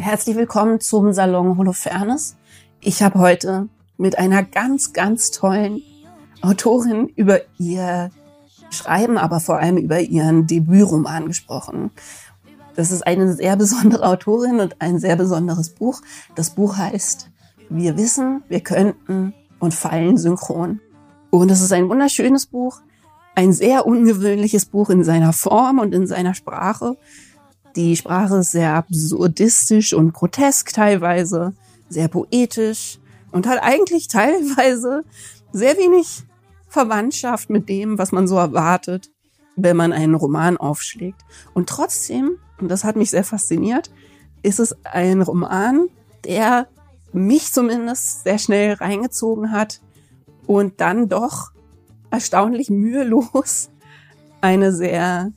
Herzlich willkommen zum Salon Holofernes. Ich habe heute mit einer ganz, ganz tollen Autorin über ihr Schreiben, aber vor allem über ihren Debütroman gesprochen. Das ist eine sehr besondere Autorin und ein sehr besonderes Buch. Das Buch heißt Wir wissen, wir könnten und fallen synchron. Und es ist ein wunderschönes Buch, ein sehr ungewöhnliches Buch in seiner Form und in seiner Sprache. Die Sprache ist sehr absurdistisch und grotesk teilweise, sehr poetisch und hat eigentlich teilweise sehr wenig Verwandtschaft mit dem, was man so erwartet, wenn man einen Roman aufschlägt. Und trotzdem, und das hat mich sehr fasziniert, ist es ein Roman, der mich zumindest sehr schnell reingezogen hat und dann doch erstaunlich mühelos eine sehr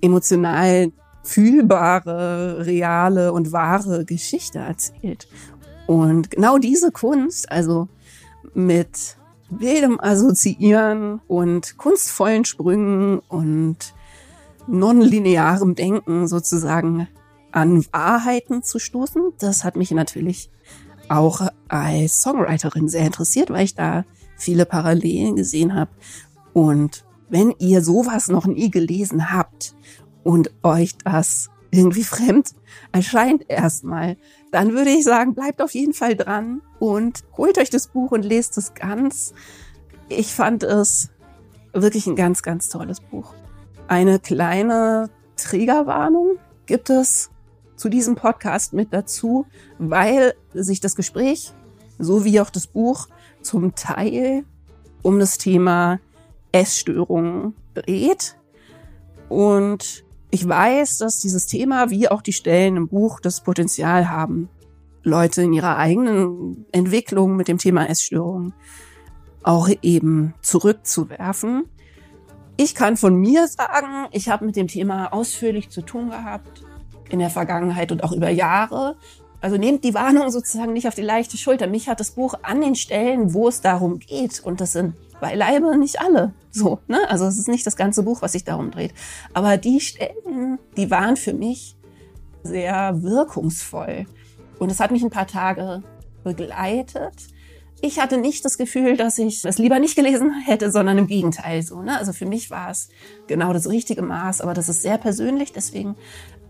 emotional fühlbare, reale und wahre Geschichte erzählt. Und genau diese Kunst, also mit wildem Assoziieren und kunstvollen Sprüngen und nonlinearem Denken sozusagen an Wahrheiten zu stoßen, das hat mich natürlich auch als Songwriterin sehr interessiert, weil ich da viele Parallelen gesehen habe. Und wenn ihr sowas noch nie gelesen habt und euch das irgendwie fremd erscheint erstmal, dann würde ich sagen, bleibt auf jeden Fall dran und holt euch das Buch und lest es ganz. Ich fand es wirklich ein ganz, ganz tolles Buch. Eine kleine Trägerwarnung gibt es zu diesem Podcast mit dazu, weil sich das Gespräch so wie auch das Buch zum Teil um das Thema Essstörungen dreht. Und ich weiß, dass dieses Thema, wie auch die Stellen im Buch, das Potenzial haben, Leute in ihrer eigenen Entwicklung mit dem Thema Essstörungen auch eben zurückzuwerfen. Ich kann von mir sagen, ich habe mit dem Thema ausführlich zu tun gehabt in der Vergangenheit und auch über Jahre. Also nehmt die Warnung sozusagen nicht auf die leichte Schulter. Mich hat das Buch an den Stellen, wo es darum geht, und das sind beileibe nicht alle so. Ne? Also es ist nicht das ganze Buch, was sich darum dreht. Aber die Stellen, die waren für mich sehr wirkungsvoll. Und es hat mich ein paar Tage begleitet. Ich hatte nicht das Gefühl, dass ich es lieber nicht gelesen hätte, sondern im Gegenteil so. Ne? Also für mich war es genau das richtige Maß, aber das ist sehr persönlich. Deswegen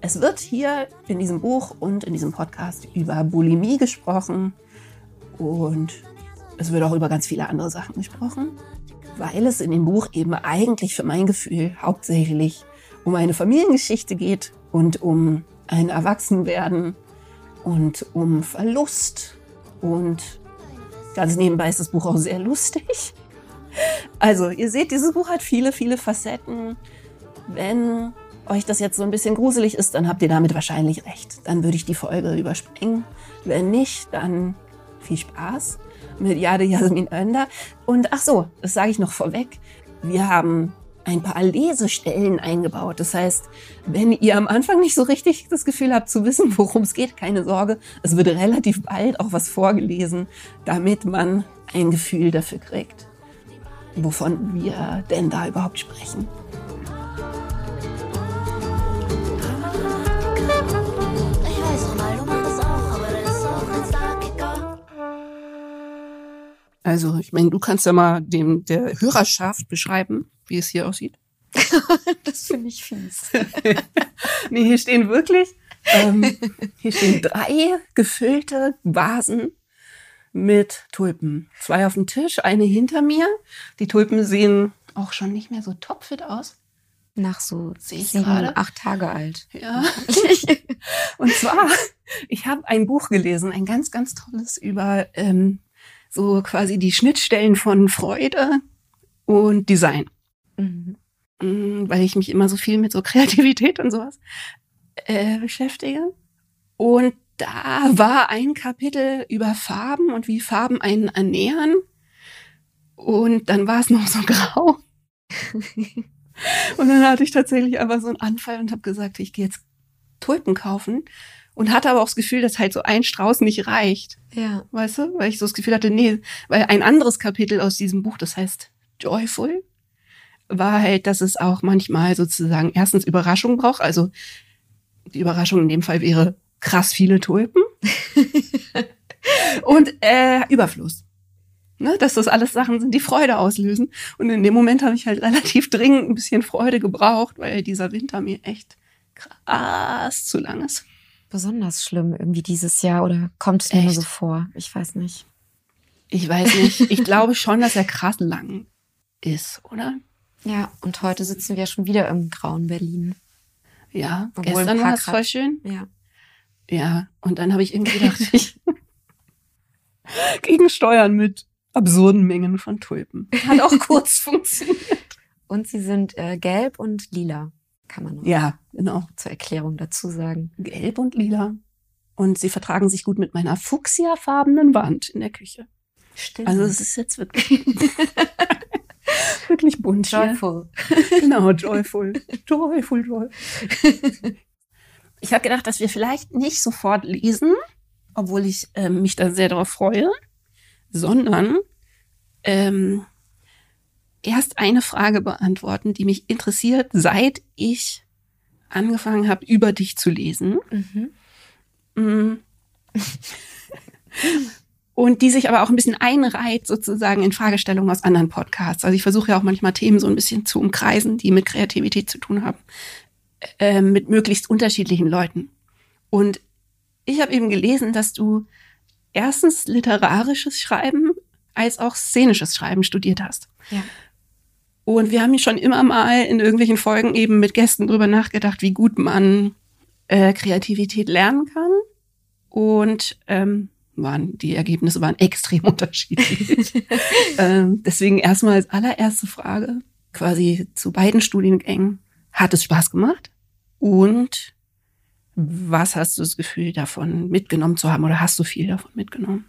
es wird hier in diesem Buch und in diesem Podcast über Bulimie gesprochen und es wird auch über ganz viele andere Sachen gesprochen, weil es in dem Buch eben eigentlich für mein Gefühl hauptsächlich um eine Familiengeschichte geht und um ein Erwachsenwerden und um Verlust und ganz nebenbei ist das Buch auch sehr lustig. Also ihr seht, dieses Buch hat viele, viele Facetten. Wenn euch das jetzt so ein bisschen gruselig ist, dann habt ihr damit wahrscheinlich recht. Dann würde ich die Folge überspringen. Wenn nicht, dann viel Spaß mit Jade Jasmin Önder. Und ach so, das sage ich noch vorweg. Wir haben ein paar Lesestellen eingebaut. Das heißt, wenn ihr am Anfang nicht so richtig das Gefühl habt zu wissen, worum es geht, keine Sorge. Es wird relativ bald auch was vorgelesen, damit man ein Gefühl dafür kriegt, wovon wir denn da überhaupt sprechen. Also, ich meine, du kannst ja mal dem der Hörerschaft beschreiben, wie es hier aussieht. das finde ich fies. nee, hier stehen wirklich, ähm, hier stehen drei gefüllte Vasen mit Tulpen. Zwei auf dem Tisch, eine hinter mir. Die Tulpen sehen auch schon nicht mehr so topfit aus. Nach so sieben, gerade. acht Tage alt. Ja. Und zwar, ich habe ein Buch gelesen, ein ganz, ganz tolles über ähm, so quasi die Schnittstellen von Freude und Design. Mhm. Mm, weil ich mich immer so viel mit so Kreativität und sowas äh, beschäftige. Und da war ein Kapitel über Farben und wie Farben einen ernähren. Und dann war es noch so grau. und dann hatte ich tatsächlich einfach so einen Anfall und habe gesagt, ich gehe jetzt Tulpen kaufen und hatte aber auch das Gefühl, dass halt so ein Strauß nicht reicht. Ja. Weißt du? Weil ich so das Gefühl hatte, nee, weil ein anderes Kapitel aus diesem Buch, das heißt Joyful, war halt, dass es auch manchmal sozusagen erstens Überraschung braucht. Also die Überraschung in dem Fall wäre krass viele Tulpen und äh, Überfluss. Ne, dass das alles Sachen sind, die Freude auslösen. Und in dem Moment habe ich halt relativ dringend ein bisschen Freude gebraucht, weil dieser Winter mir echt krass zu lang ist. Besonders schlimm irgendwie dieses Jahr oder kommt es mir nur so vor? Ich weiß nicht. Ich weiß nicht. Ich glaube schon, dass er krass lang ist, oder? Ja, und heute sitzen wir schon wieder im grauen Berlin. Ja, Obwohl gestern war es voll schön. Ja. Ja, und dann habe ich irgendwie gedacht, ich gegen Steuern mit absurden Mengen von Tulpen. Hat auch kurz funktioniert. Und sie sind äh, gelb und lila, kann man noch ja, genau. zur Erklärung dazu sagen. Gelb und lila. Und sie vertragen sich gut mit meiner fuchsiafarbenen Wand in der Küche. Stimmt. Also es ist jetzt wirklich wirklich bunt. Joyful. Hier. Genau, joyful. Joyful, joyful. Ich habe gedacht, dass wir vielleicht nicht sofort lesen, obwohl ich äh, mich da sehr darauf freue, sondern ähm, erst eine Frage beantworten, die mich interessiert, seit ich angefangen habe, über dich zu lesen. Mhm. Mm. und die sich aber auch ein bisschen einreiht sozusagen in Fragestellungen aus anderen Podcasts. Also ich versuche ja auch manchmal Themen so ein bisschen zu umkreisen, die mit Kreativität zu tun haben, äh, mit möglichst unterschiedlichen Leuten. Und ich habe eben gelesen, dass du erstens literarisches Schreiben als auch szenisches Schreiben studiert hast. Ja. Und wir haben schon immer mal in irgendwelchen Folgen eben mit Gästen drüber nachgedacht, wie gut man äh, Kreativität lernen kann. Und ähm, waren, die Ergebnisse waren extrem unterschiedlich. ähm, deswegen erstmal als allererste Frage quasi zu beiden Studiengängen. Hat es Spaß gemacht? Und was hast du das Gefühl davon mitgenommen zu haben oder hast du viel davon mitgenommen?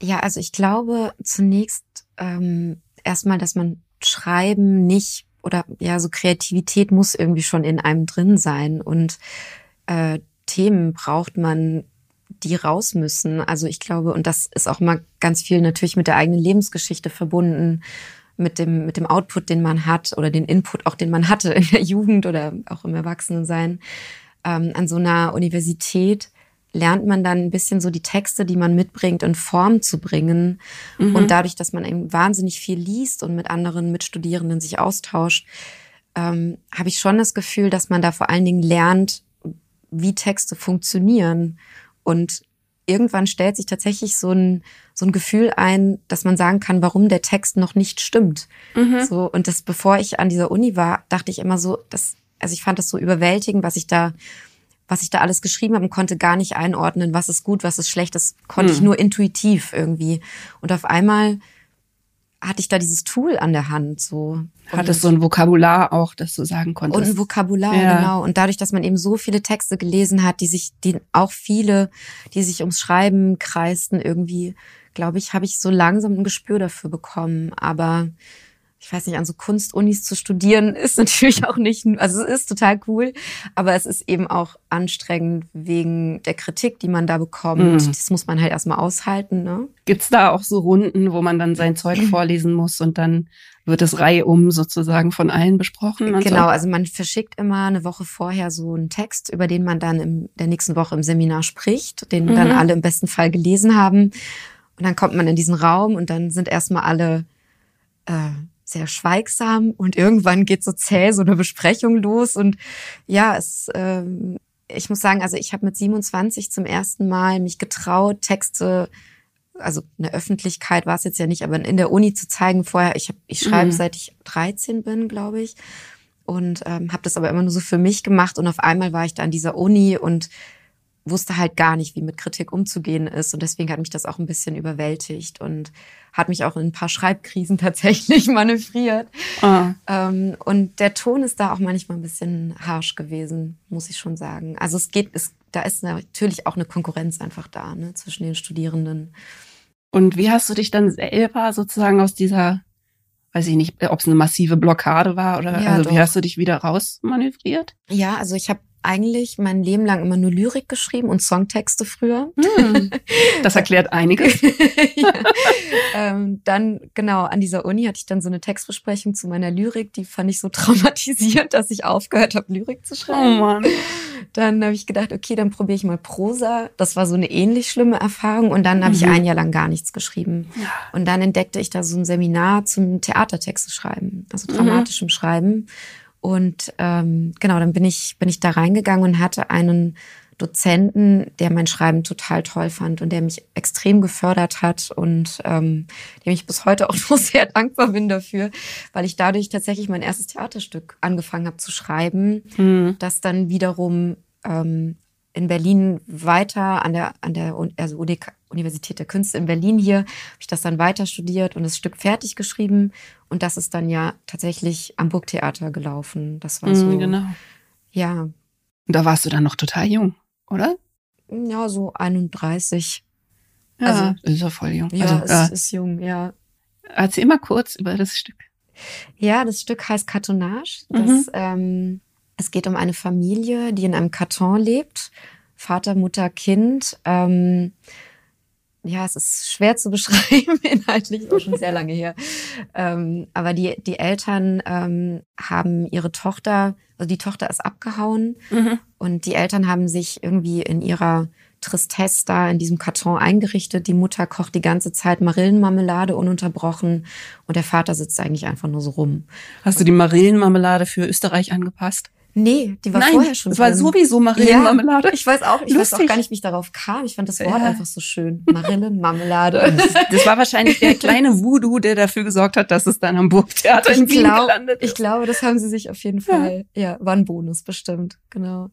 Ja, also ich glaube zunächst ähm, erstmal, dass man Schreiben nicht oder ja, so Kreativität muss irgendwie schon in einem drin sein und äh, Themen braucht man die raus müssen. Also ich glaube, und das ist auch mal ganz viel natürlich mit der eigenen Lebensgeschichte verbunden, mit dem, mit dem Output, den man hat oder den Input auch, den man hatte in der Jugend oder auch im Erwachsenensein. Ähm, an so einer Universität lernt man dann ein bisschen so die Texte, die man mitbringt, in Form zu bringen. Mhm. Und dadurch, dass man eben wahnsinnig viel liest und mit anderen Mitstudierenden sich austauscht, ähm, habe ich schon das Gefühl, dass man da vor allen Dingen lernt, wie Texte funktionieren und irgendwann stellt sich tatsächlich so ein, so ein Gefühl ein, dass man sagen kann, warum der Text noch nicht stimmt. Mhm. So, und das, bevor ich an dieser Uni war, dachte ich immer so, dass, also ich fand das so überwältigend, was ich da, was ich da alles geschrieben habe und konnte gar nicht einordnen, was ist gut, was ist schlecht. Das konnte mhm. ich nur intuitiv irgendwie. Und auf einmal hatte ich da dieses Tool an der Hand, so. Hattest so ein Vokabular auch, das du sagen konntest. Und ein Vokabular, ja. genau. Und dadurch, dass man eben so viele Texte gelesen hat, die sich, die auch viele, die sich ums Schreiben kreisten, irgendwie, glaube ich, habe ich so langsam ein Gespür dafür bekommen. Aber ich weiß nicht, an so Kunstunis zu studieren ist natürlich auch nicht, also es ist total cool, aber es ist eben auch anstrengend wegen der Kritik, die man da bekommt. Mhm. Das muss man halt erstmal aushalten. Ne? Gibt's da auch so Runden, wo man dann sein Zeug vorlesen muss und dann wird es reihum sozusagen von allen besprochen? genau, so? also man verschickt immer eine Woche vorher so einen Text, über den man dann in der nächsten Woche im Seminar spricht, den mhm. dann alle im besten Fall gelesen haben. Und dann kommt man in diesen Raum und dann sind erstmal alle äh, sehr schweigsam und irgendwann geht so zäh so eine Besprechung los und ja, es ähm, ich muss sagen, also ich habe mit 27 zum ersten Mal mich getraut, Texte also eine Öffentlichkeit war es jetzt ja nicht, aber in der Uni zu zeigen vorher, ich hab, ich schreibe mhm. seit ich 13 bin, glaube ich, und ähm, habe das aber immer nur so für mich gemacht und auf einmal war ich da an dieser Uni und wusste halt gar nicht, wie mit Kritik umzugehen ist. Und deswegen hat mich das auch ein bisschen überwältigt und hat mich auch in ein paar Schreibkrisen tatsächlich manövriert. Ah. Ähm, und der Ton ist da auch manchmal ein bisschen harsh gewesen, muss ich schon sagen. Also es geht, es, da ist natürlich auch eine Konkurrenz einfach da ne, zwischen den Studierenden. Und wie hast du dich dann selber sozusagen aus dieser, weiß ich nicht, ob es eine massive Blockade war oder ja, also wie hast du dich wieder rausmanövriert? Ja, also ich habe eigentlich mein Leben lang immer nur Lyrik geschrieben und Songtexte früher. Hm, das erklärt einiges. ja. ähm, dann, genau, an dieser Uni hatte ich dann so eine Textbesprechung zu meiner Lyrik. Die fand ich so traumatisierend, dass ich aufgehört habe, Lyrik zu schreiben. Oh Mann. Dann habe ich gedacht, okay, dann probiere ich mal Prosa. Das war so eine ähnlich schlimme Erfahrung. Und dann habe ich Mhm. ein Jahr lang gar nichts geschrieben. Und dann entdeckte ich da so ein Seminar zum Theatertexte schreiben, also Mhm. dramatischem Schreiben. Und ähm, genau, dann bin ich, bin ich da reingegangen und hatte einen Dozenten, der mein Schreiben total toll fand und der mich extrem gefördert hat und ähm, dem ich bis heute auch noch sehr dankbar bin dafür, weil ich dadurch tatsächlich mein erstes Theaterstück angefangen habe zu schreiben, Hm. das dann wiederum ähm, in Berlin weiter an der an der also Uni Universität der Künste in Berlin hier habe ich das dann weiter studiert und das Stück fertig geschrieben und das ist dann ja tatsächlich am Burgtheater gelaufen. Das war so Hm, genau. ja Und da warst du dann noch total jung, oder? ja so 31. Ja, Also- ist ja voll jung. Ja, also, es ja. ist jung, ja. Erzähl mal kurz über das Stück. Ja, das Stück heißt Kartonage. Mhm. Das, ähm, es geht um eine Familie, die in einem Karton lebt. Vater, Mutter, Kind. Ähm, ja, es ist schwer zu beschreiben, inhaltlich ist auch schon sehr lange her. Ähm, aber die, die Eltern ähm, haben ihre Tochter, also die Tochter ist abgehauen und die Eltern haben sich irgendwie in ihrer Tristesse da in diesem Karton eingerichtet. Die Mutter kocht die ganze Zeit Marillenmarmelade ununterbrochen und der Vater sitzt eigentlich einfach nur so rum. Hast du die Marillenmarmelade für Österreich angepasst? Nee, die war Nein, vorher schon es war drin. sowieso Marillenmarmelade. Ja, ich weiß auch, ich weiß auch Lustig. gar nicht, wie ich darauf kam. Ich fand das Wort Ja. einfach so schön. Marillenmarmelade. Das war wahrscheinlich der kleine Voodoo, der dafür gesorgt hat, dass es dann am Burgtheater in ich, Wien glaub, gelandet ist. ich glaube, das haben sie sich auf jeden Fall. Ja, war ein Bonus bestimmt, genau.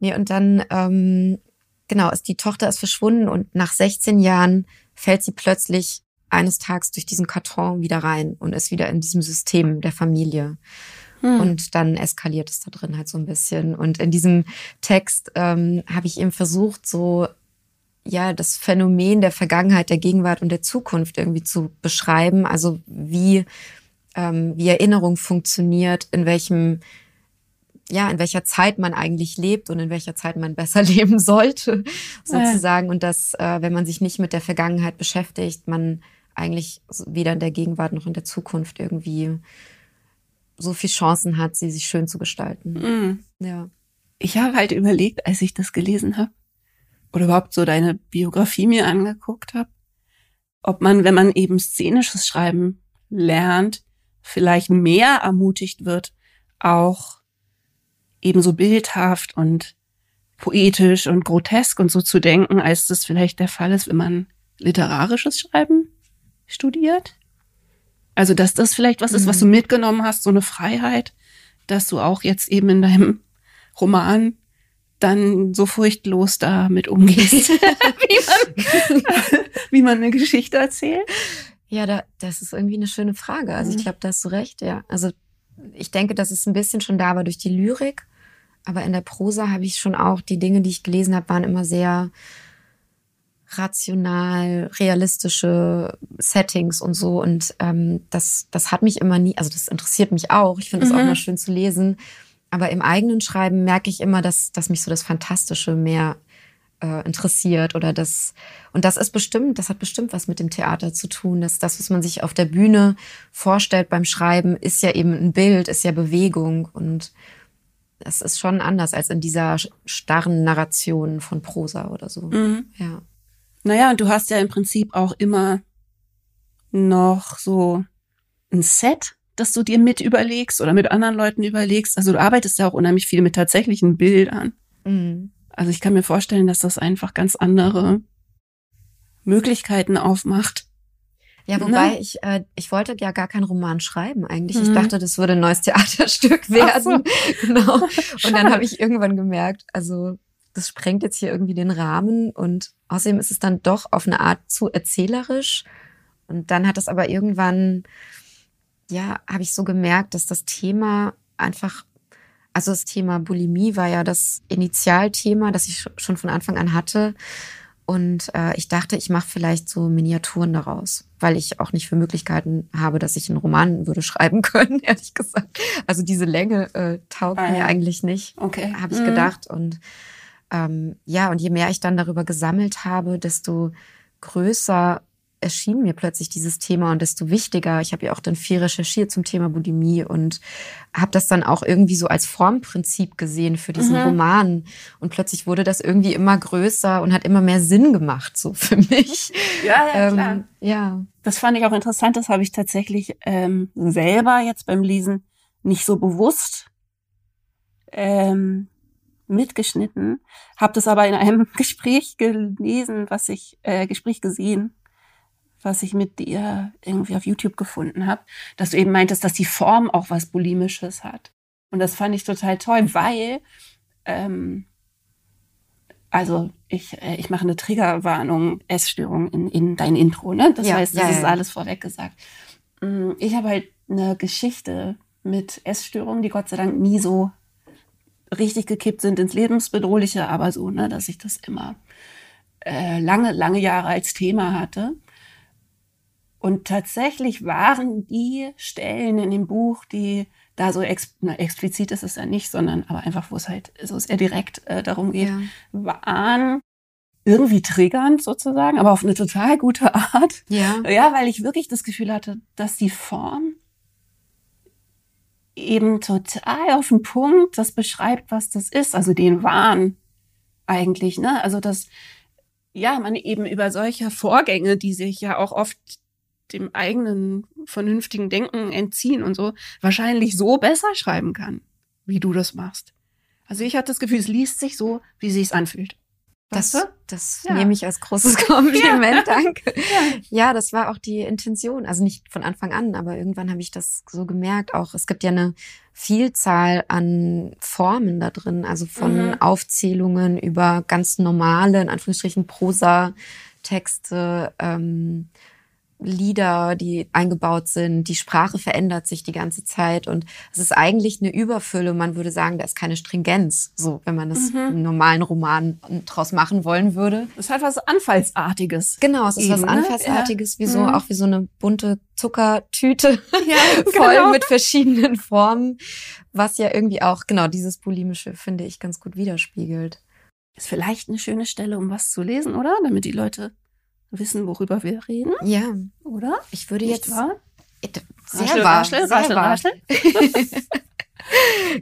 Nee, und dann, ähm, genau, ist die Tochter ist verschwunden und nach 16 Jahren fällt sie plötzlich eines Tages durch diesen Karton wieder rein und ist wieder in diesem System der Familie. Hm. Und dann eskaliert es da drin halt so ein bisschen. Und in diesem Text ähm, habe ich eben versucht, so ja das Phänomen der Vergangenheit, der Gegenwart und der Zukunft irgendwie zu beschreiben. Also wie ähm, wie Erinnerung funktioniert, in welchem ja, in welcher Zeit man eigentlich lebt und in welcher Zeit man besser leben sollte, sozusagen. Und dass, äh, wenn man sich nicht mit der Vergangenheit beschäftigt, man eigentlich weder in der Gegenwart noch in der Zukunft irgendwie so viel Chancen hat, sie sich schön zu gestalten. Hm. Ja. Ich habe halt überlegt, als ich das gelesen habe, oder überhaupt so deine Biografie mir angeguckt habe, ob man, wenn man eben szenisches Schreiben lernt, vielleicht mehr ermutigt wird, auch ebenso bildhaft und poetisch und grotesk und so zu denken, als das vielleicht der Fall ist, wenn man literarisches Schreiben studiert. Also, dass das vielleicht was ist, was du mitgenommen hast, so eine Freiheit, dass du auch jetzt eben in deinem Roman dann so furchtlos damit umgehst, wie, man, wie man eine Geschichte erzählt. Ja, da, das ist irgendwie eine schöne Frage. Also ich Mhm. glaube, da hast du recht, ja. Also ich denke, dass es ein bisschen schon da war durch die Lyrik, aber in der Prosa habe ich schon auch, die Dinge, die ich gelesen habe, waren immer sehr rational, realistische Settings und so. Und ähm, das, das hat mich immer nie, also das interessiert mich auch. Ich finde es auch Mhm. mal schön zu lesen. Aber im eigenen Schreiben merke ich immer, dass, dass mich so das Fantastische mehr äh, interessiert oder das und das ist bestimmt, das hat bestimmt was mit dem Theater zu tun, dass das, was man sich auf der Bühne vorstellt beim Schreiben, ist ja eben ein Bild, ist ja Bewegung und das ist schon anders als in dieser starren Narration von Prosa oder so. Mhm. Ja. Naja, und du hast ja im Prinzip auch immer noch so ein Set, das du dir mit überlegst oder mit anderen Leuten überlegst. Also du arbeitest ja auch unheimlich viel mit tatsächlichen Bildern. Mhm. Also ich kann mir vorstellen, dass das einfach ganz andere Möglichkeiten aufmacht. Ja, wobei Ne? ich, äh, ich wollte ja gar keinen Roman schreiben eigentlich. Ich Mhm. dachte, das würde ein neues Theaterstück werden. Genau. Und dann habe ich irgendwann gemerkt, also das sprengt jetzt hier irgendwie den Rahmen und außerdem ist es dann doch auf eine Art zu erzählerisch. Und dann hat es aber irgendwann, ja, habe ich so gemerkt, dass das Thema einfach, also das Thema Bulimie war ja das Initialthema, das ich sch- schon von Anfang an hatte. Und äh, ich dachte, ich mache vielleicht so Miniaturen daraus, weil ich auch nicht für Möglichkeiten habe, dass ich einen Roman würde schreiben können, ehrlich gesagt. Also diese Länge äh, taugt ah, mir ja. eigentlich nicht, okay. habe ich mhm. gedacht. Und ähm, ja, und je mehr ich dann darüber gesammelt habe, desto größer erschien mir plötzlich dieses Thema und desto wichtiger. Ich habe ja auch dann viel recherchiert zum Thema Bulimie und habe das dann auch irgendwie so als Formprinzip gesehen für diesen mhm. Roman. Und plötzlich wurde das irgendwie immer größer und hat immer mehr Sinn gemacht, so für mich. Ja, ja, ähm, klar. Ja. Das fand ich auch interessant. Das habe ich tatsächlich ähm, selber jetzt beim Lesen nicht so bewusst ähm, mitgeschnitten, habe das aber in einem Gespräch gelesen, was ich äh, Gespräch gesehen, was ich mit dir irgendwie auf YouTube gefunden habe, dass du eben meintest, dass die Form auch was Bulimisches hat. Und das fand ich total toll, weil, ähm, also ich, äh, ich mache eine Triggerwarnung, Essstörung in, in dein Intro, ne? Das ja, heißt, das ja, ist ja. alles vorweg gesagt. Mm, ich habe halt eine Geschichte mit Essstörungen, die Gott sei Dank nie so richtig gekippt sind ins Lebensbedrohliche, aber so, ne, dass ich das immer äh, lange, lange Jahre als Thema hatte. Und tatsächlich waren die Stellen in dem Buch, die da so ex, na, explizit ist es ja nicht, sondern aber einfach, wo es halt so sehr direkt äh, darum geht, ja. waren irgendwie triggernd sozusagen, aber auf eine total gute Art. Ja. Ja, weil ich wirklich das Gefühl hatte, dass die Form eben total auf den Punkt das beschreibt, was das ist, also den Wahn eigentlich, ne? Also dass ja, man eben über solche Vorgänge, die sich ja auch oft dem eigenen vernünftigen Denken entziehen und so, wahrscheinlich so besser schreiben kann, wie du das machst. Also ich hatte das Gefühl, es liest sich so, wie sie es anfühlt. Das, das ja. nehme ich als großes Kompliment, ja. danke. Ja. ja, das war auch die Intention. Also nicht von Anfang an, aber irgendwann habe ich das so gemerkt. Auch es gibt ja eine Vielzahl an Formen da drin, also von mhm. Aufzählungen über ganz normale, in Anführungsstrichen, Prosa-Texte, ähm, Lieder, die eingebaut sind. Die Sprache verändert sich die ganze Zeit und es ist eigentlich eine Überfülle. Man würde sagen, da ist keine Stringenz, so wenn man das mhm. einen normalen Roman draus machen wollen würde. Es hat was Anfallsartiges. Genau, es ist eben, was ne? Anfallsartiges, ja. wie so mhm. auch wie so eine bunte Zuckertüte ja, voll genau. mit verschiedenen Formen, was ja irgendwie auch genau dieses bulimische finde ich ganz gut widerspiegelt. Ist vielleicht eine schöne Stelle, um was zu lesen, oder? Damit die Leute wissen, worüber wir reden. Ja. Oder? Ich würde Nicht jetzt. Wahr? Sehr raschel, wahr. Raschel, sehr raschel, wahr. raschel.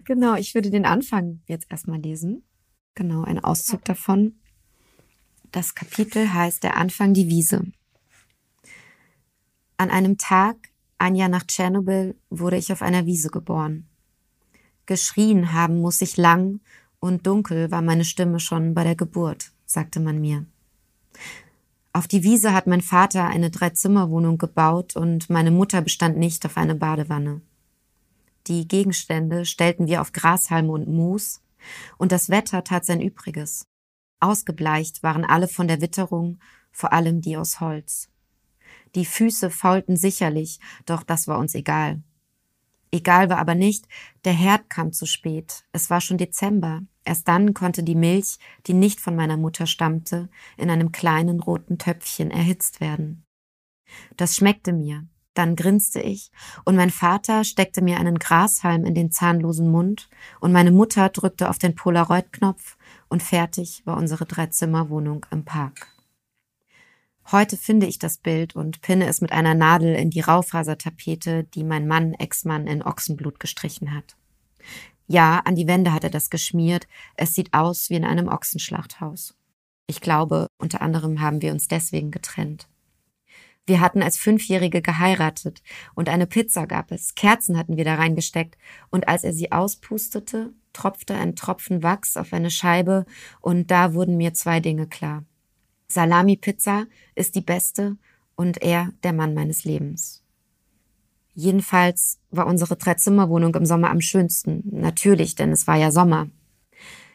genau, ich würde den Anfang jetzt erstmal lesen. Genau, ein Auszug davon. Das Kapitel heißt Der Anfang die Wiese. An einem Tag, ein Jahr nach Tschernobyl, wurde ich auf einer Wiese geboren. Geschrien haben muss ich lang und dunkel war meine Stimme schon bei der Geburt, sagte man mir. Auf die Wiese hat mein Vater eine Dreizimmerwohnung gebaut und meine Mutter bestand nicht auf eine Badewanne. Die Gegenstände stellten wir auf Grashalme und Moos, und das Wetter tat sein Übriges. Ausgebleicht waren alle von der Witterung, vor allem die aus Holz. Die Füße faulten sicherlich, doch das war uns egal. Egal war aber nicht, der Herd kam zu spät. Es war schon Dezember. Erst dann konnte die Milch, die nicht von meiner Mutter stammte, in einem kleinen roten Töpfchen erhitzt werden. Das schmeckte mir. Dann grinste ich, und mein Vater steckte mir einen Grashalm in den zahnlosen Mund, und meine Mutter drückte auf den Polaroid-Knopf, und fertig war unsere Dreizimmerwohnung im Park. Heute finde ich das Bild und pinne es mit einer Nadel in die Raufasertapete, die mein Mann, Ex-Mann, in Ochsenblut gestrichen hat. Ja, an die Wände hat er das geschmiert. Es sieht aus wie in einem Ochsenschlachthaus. Ich glaube, unter anderem haben wir uns deswegen getrennt. Wir hatten als Fünfjährige geheiratet und eine Pizza gab es. Kerzen hatten wir da reingesteckt und als er sie auspustete, tropfte ein Tropfen Wachs auf eine Scheibe und da wurden mir zwei Dinge klar. Salami-Pizza ist die beste und er der Mann meines Lebens. Jedenfalls war unsere Dreizimmerwohnung im Sommer am schönsten. Natürlich, denn es war ja Sommer.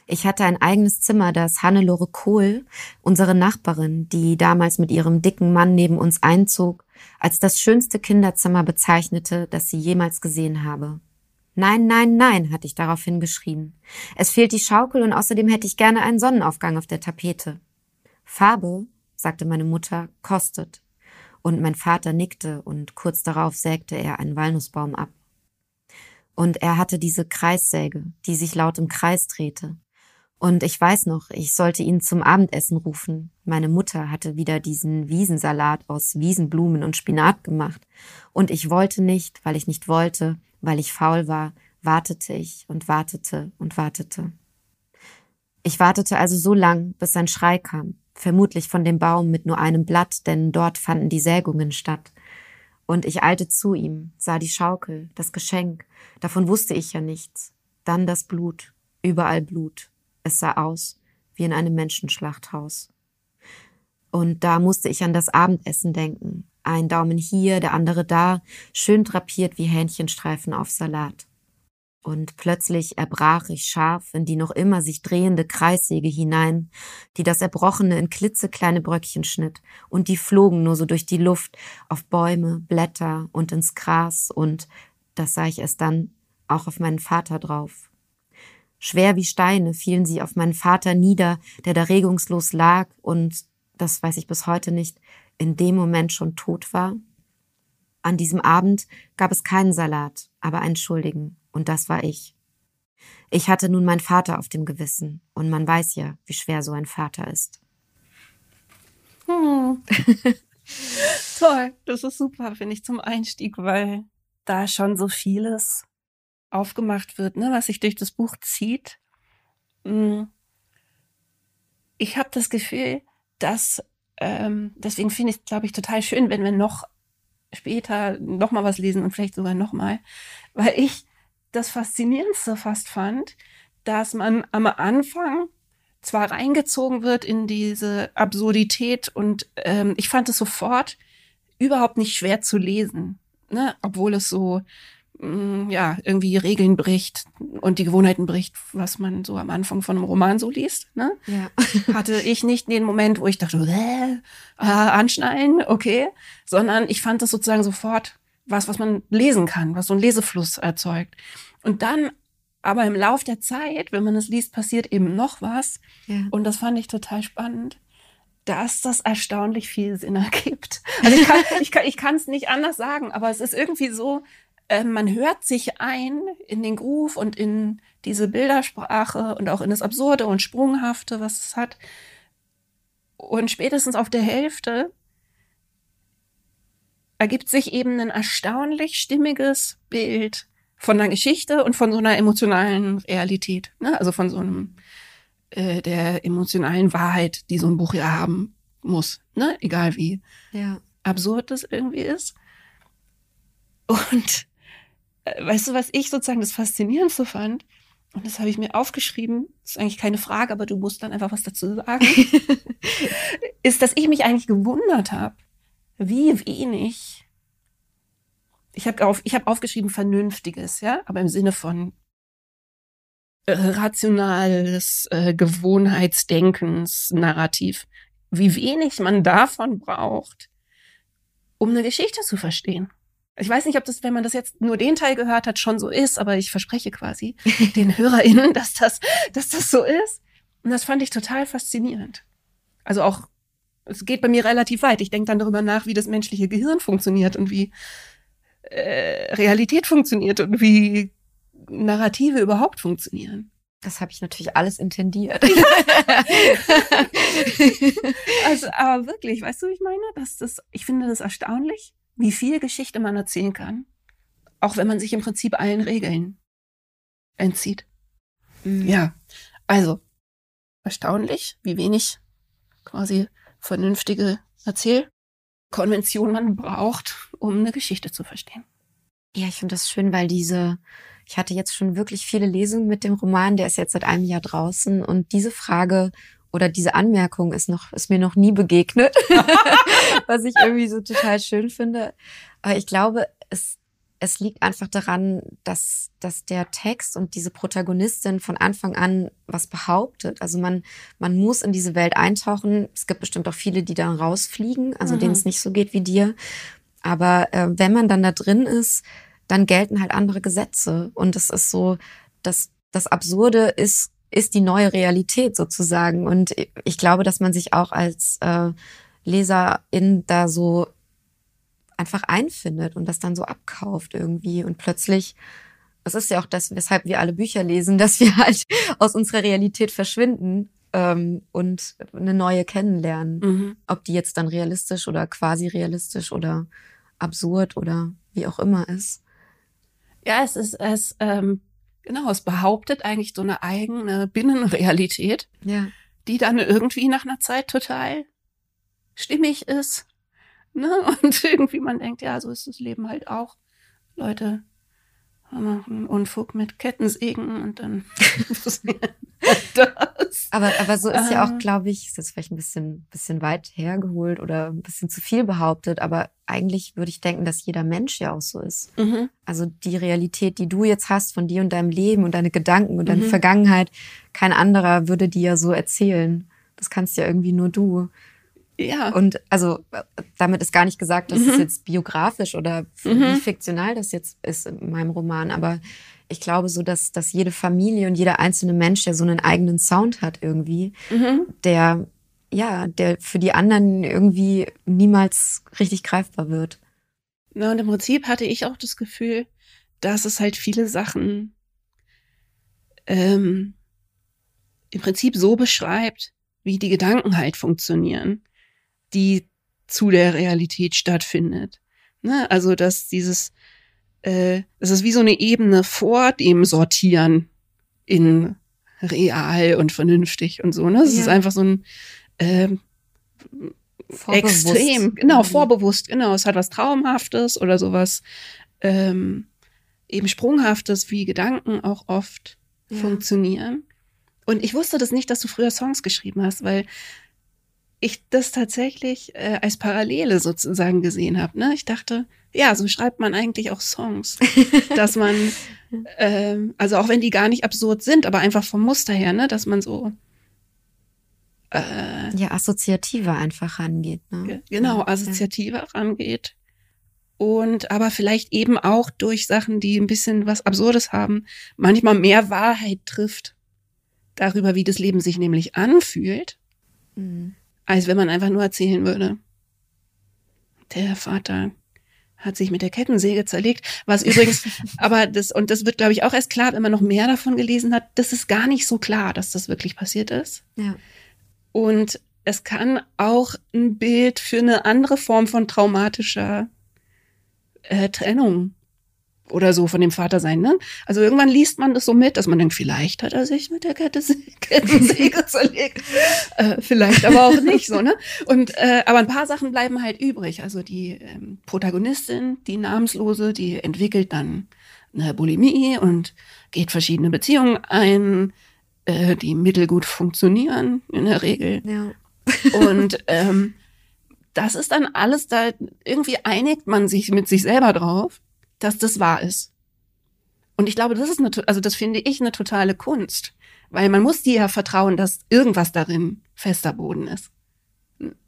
Ich hatte ein eigenes Zimmer, das Hannelore Kohl, unsere Nachbarin, die damals mit ihrem dicken Mann neben uns einzog, als das schönste Kinderzimmer bezeichnete, das sie jemals gesehen habe. Nein, nein, nein, hatte ich daraufhin geschrien. Es fehlt die Schaukel und außerdem hätte ich gerne einen Sonnenaufgang auf der Tapete. Farbe, sagte meine Mutter, kostet. Und mein Vater nickte und kurz darauf sägte er einen Walnussbaum ab. Und er hatte diese Kreissäge, die sich laut im Kreis drehte. Und ich weiß noch, ich sollte ihn zum Abendessen rufen. Meine Mutter hatte wieder diesen Wiesensalat aus Wiesenblumen und Spinat gemacht. Und ich wollte nicht, weil ich nicht wollte, weil ich faul war, wartete ich und wartete und wartete. Ich wartete also so lang, bis sein Schrei kam, vermutlich von dem Baum mit nur einem Blatt, denn dort fanden die Sägungen statt. Und ich eilte zu ihm, sah die Schaukel, das Geschenk, davon wusste ich ja nichts. Dann das Blut, überall Blut. Es sah aus wie in einem Menschenschlachthaus. Und da musste ich an das Abendessen denken. Ein Daumen hier, der andere da, schön drapiert wie Hähnchenstreifen auf Salat. Und plötzlich erbrach ich scharf in die noch immer sich drehende Kreissäge hinein, die das Erbrochene in klitzekleine Bröckchen schnitt, und die flogen nur so durch die Luft auf Bäume, Blätter und ins Gras und, das sah ich erst dann, auch auf meinen Vater drauf. Schwer wie Steine fielen sie auf meinen Vater nieder, der da regungslos lag und, das weiß ich bis heute nicht, in dem Moment schon tot war. An diesem Abend gab es keinen Salat, aber einen Schuldigen und das war ich. Ich hatte nun meinen Vater auf dem Gewissen, und man weiß ja, wie schwer so ein Vater ist. Hm. Toll, das ist super, finde ich, zum Einstieg, weil da schon so vieles aufgemacht wird, ne, was sich durch das Buch zieht. Hm. Ich habe das Gefühl, dass, ähm, deswegen finde ich es, glaube ich, total schön, wenn wir noch später noch mal was lesen und vielleicht sogar noch mal, weil ich das Faszinierendste fast fand, dass man am Anfang zwar reingezogen wird in diese Absurdität und ähm, ich fand es sofort überhaupt nicht schwer zu lesen, ne? obwohl es so mh, mm, ja irgendwie Regeln bricht und die Gewohnheiten bricht, was man so am Anfang von einem Roman so liest. Ne? Ja. Hatte ich nicht den Moment, wo ich dachte, äh, äh, anschnallen, okay, sondern ich fand das sozusagen sofort was, was man lesen kann, was so einen Lesefluss erzeugt. Und dann aber im Lauf der Zeit, wenn man es liest, passiert eben noch was. Ja. Und das fand ich total spannend, dass das erstaunlich viel Sinn ergibt. Also ich kann ich kann ich kann es nicht anders sagen, aber es ist irgendwie so, äh, man hört sich ein in den Groove und in diese Bildersprache und auch in das Absurde und Sprunghafte, was es hat. Und spätestens auf der Hälfte ergibt sich eben ein erstaunlich stimmiges Bild von einer Geschichte und von so einer emotionalen Realität. Ne? Also von so einem äh, der emotionalen Wahrheit, die so ein Buch ja haben muss. Ne? Egal wie ja. absurd das irgendwie ist. Und äh, weißt du, was ich sozusagen das Faszinierendste fand? Und das habe ich mir aufgeschrieben, das ist eigentlich keine Frage, aber du musst dann einfach was dazu sagen, ist, dass ich mich eigentlich gewundert habe, wie wenig ich habe auf, ich habe aufgeschrieben Vernünftiges, ja, aber im Sinne von äh, rationales äh, Gewohnheitsdenkens Narrativ. Wie wenig man davon braucht, um eine Geschichte zu verstehen. Ich weiß nicht, ob das, wenn man das jetzt nur den Teil gehört hat, schon so ist, aber ich verspreche quasi den HörerInnen, dass das, dass das so ist. Und das fand ich total faszinierend. Also auch, es geht bei mir relativ weit. Ich denke dann darüber nach, wie das menschliche Gehirn funktioniert und wie äh, Realität funktioniert und wie Narrative überhaupt funktionieren. Das habe ich natürlich alles intendiert. also, aber wirklich, weißt du, wie ich meine? Das, das, ich finde das erstaunlich, wie viel Geschichte man erzählen kann, auch wenn man sich im Prinzip allen Regeln entzieht. Mhm. Ja, also erstaunlich, wie wenig quasi vernünftige Erzähl Konvention man braucht, um eine Geschichte zu verstehen. Ja, ich finde das schön, weil diese, ich hatte jetzt schon wirklich viele Lesungen mit dem Roman, der ist jetzt seit einem Jahr draußen und diese Frage oder diese Anmerkung ist noch, ist mir noch nie begegnet, was ich irgendwie so total schön finde. Aber ich glaube, es es liegt einfach daran, dass, dass der Text und diese Protagonistin von Anfang an was behauptet. Also man, man muss in diese Welt eintauchen. Es gibt bestimmt auch viele, die dann rausfliegen, also mhm. denen es nicht so geht wie dir. Aber äh, wenn man dann da drin ist, dann gelten halt andere Gesetze. Und es ist so, dass das Absurde ist ist die neue Realität sozusagen. Und ich glaube, dass man sich auch als äh, Leserin da so einfach einfindet und das dann so abkauft irgendwie und plötzlich das ist ja auch das, weshalb wir alle Bücher lesen, dass wir halt aus unserer Realität verschwinden ähm, und eine neue kennenlernen. Mhm. Ob die jetzt dann realistisch oder quasi realistisch oder absurd oder wie auch immer ist. Ja, es ist es ähm, genau, es behauptet eigentlich so eine eigene Binnenrealität, ja. die dann irgendwie nach einer Zeit total stimmig ist. Ne? Und irgendwie man denkt, ja, so ist das Leben halt auch. Leute machen Unfug mit Kettensägen und dann das. Aber, aber so ist ja auch, ähm. glaube ich, ist jetzt vielleicht ein bisschen, bisschen weit hergeholt oder ein bisschen zu viel behauptet, aber eigentlich würde ich denken, dass jeder Mensch ja auch so ist. Mhm. Also die Realität, die du jetzt hast von dir und deinem Leben und deine Gedanken und deine mhm. Vergangenheit, kein anderer würde dir ja so erzählen. Das kannst ja irgendwie nur du. Ja. Und also damit ist gar nicht gesagt, dass mhm. es jetzt biografisch oder mhm. wie fiktional das jetzt ist in meinem Roman, aber ich glaube so, dass, dass jede Familie und jeder einzelne Mensch, der so einen eigenen Sound hat irgendwie, mhm. der ja, der für die anderen irgendwie niemals richtig greifbar wird. Na, und im Prinzip hatte ich auch das Gefühl, dass es halt viele Sachen ähm, im Prinzip so beschreibt, wie die Gedanken halt funktionieren die zu der Realität stattfindet. Ne? Also, dass dieses, äh, das ist wie so eine Ebene vor dem Sortieren in real und vernünftig und so. Ne? Das ja. ist einfach so ein äh, extrem, genau, mhm. vorbewusst, genau. Es hat was Traumhaftes oder sowas ähm, eben Sprunghaftes, wie Gedanken auch oft ja. funktionieren. Und ich wusste das nicht, dass du früher Songs geschrieben hast, weil ich das tatsächlich äh, als Parallele sozusagen gesehen habe. Ne? Ich dachte, ja, so schreibt man eigentlich auch Songs, dass man, ähm, also auch wenn die gar nicht absurd sind, aber einfach vom Muster her, ne, dass man so äh, ja assoziativer einfach rangeht. Ne? Genau, assoziativer ja. rangeht und aber vielleicht eben auch durch Sachen, die ein bisschen was Absurdes haben, manchmal mehr Wahrheit trifft darüber, wie das Leben sich nämlich anfühlt. Mhm als wenn man einfach nur erzählen würde. Der Vater hat sich mit der Kettensäge zerlegt, was übrigens, aber das, und das wird, glaube ich, auch erst klar, wenn man noch mehr davon gelesen hat, das ist gar nicht so klar, dass das wirklich passiert ist. Ja. Und es kann auch ein Bild für eine andere Form von traumatischer äh, Trennung oder so von dem Vater sein, ne? Also irgendwann liest man das so mit, dass man denkt, vielleicht hat er sich mit der Kettensäge zerlegt, äh, vielleicht aber auch nicht, so, ne? Und äh, aber ein paar Sachen bleiben halt übrig. Also die ähm, Protagonistin, die Namenslose, die entwickelt dann eine Bulimie und geht verschiedene Beziehungen ein, äh, die mittelgut funktionieren in der Regel. Ja. Und ähm, das ist dann alles da, irgendwie einigt man sich mit sich selber drauf dass das wahr ist. Und ich glaube, das ist eine, also das finde ich eine totale Kunst, weil man muss dir ja vertrauen, dass irgendwas darin fester Boden ist.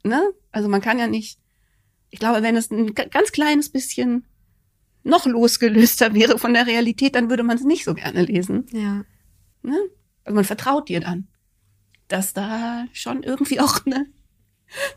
Ne? Also man kann ja nicht, ich glaube, wenn es ein ganz kleines bisschen noch losgelöster wäre von der Realität, dann würde man es nicht so gerne lesen. Ja. Ne? Also man vertraut dir dann, dass da schon irgendwie auch eine,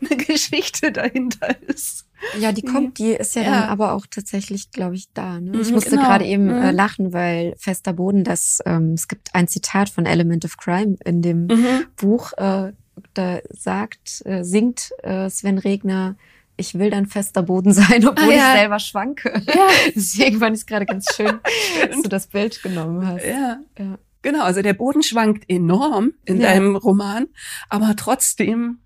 eine Geschichte dahinter ist. Ja, die kommt, die ist ja, ja. dann aber auch tatsächlich, glaube ich, da. Ne? Ich mhm, musste genau. gerade eben äh, mhm. lachen, weil fester Boden, das ähm, es gibt ein Zitat von Element of Crime in dem mhm. Buch, äh, da sagt, äh, singt äh, Sven Regner, ich will dann fester Boden sein, obwohl ah, ja. ich selber schwanke. Ja. Deswegen fand ich es gerade ganz schön, dass du das Bild genommen hast. Ja. ja. Genau, also der Boden schwankt enorm in ja. deinem Roman, aber trotzdem,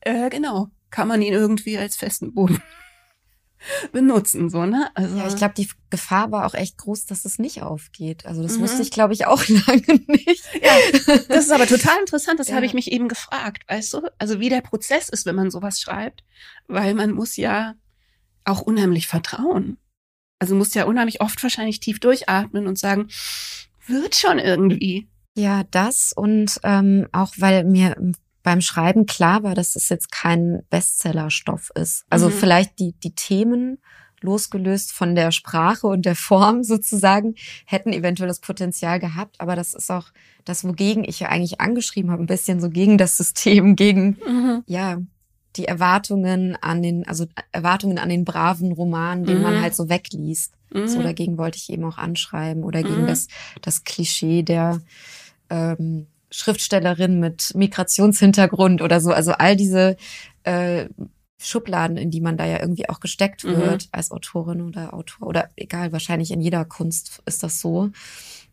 äh, genau, kann man ihn irgendwie als festen Boden benutzen, so, ne? Also ja, ich glaube, die Gefahr war auch echt groß, dass es nicht aufgeht. Also das mhm. wusste ich, glaube ich, auch lange nicht. Ja, das ist aber total interessant. Das ja. habe ich mich eben gefragt, weißt du? Also wie der Prozess ist, wenn man sowas schreibt, weil man muss ja auch unheimlich vertrauen. Also muss ja unheimlich oft wahrscheinlich tief durchatmen und sagen, wird schon irgendwie. Ja, das und ähm, auch weil mir beim Schreiben klar war, dass es jetzt kein Bestsellerstoff ist. Also mhm. vielleicht die, die Themen losgelöst von der Sprache und der Form sozusagen, hätten eventuell das Potenzial gehabt. Aber das ist auch das, wogegen ich ja eigentlich angeschrieben habe, ein bisschen so gegen das System, gegen, mhm. ja, die Erwartungen an den, also Erwartungen an den braven Roman, den mhm. man halt so wegliest. Mhm. So dagegen wollte ich eben auch anschreiben oder gegen mhm. das, das Klischee der ähm, Schriftstellerin mit Migrationshintergrund oder so. Also all diese äh, Schubladen, in die man da ja irgendwie auch gesteckt mhm. wird als Autorin oder Autor oder egal, wahrscheinlich in jeder Kunst ist das so,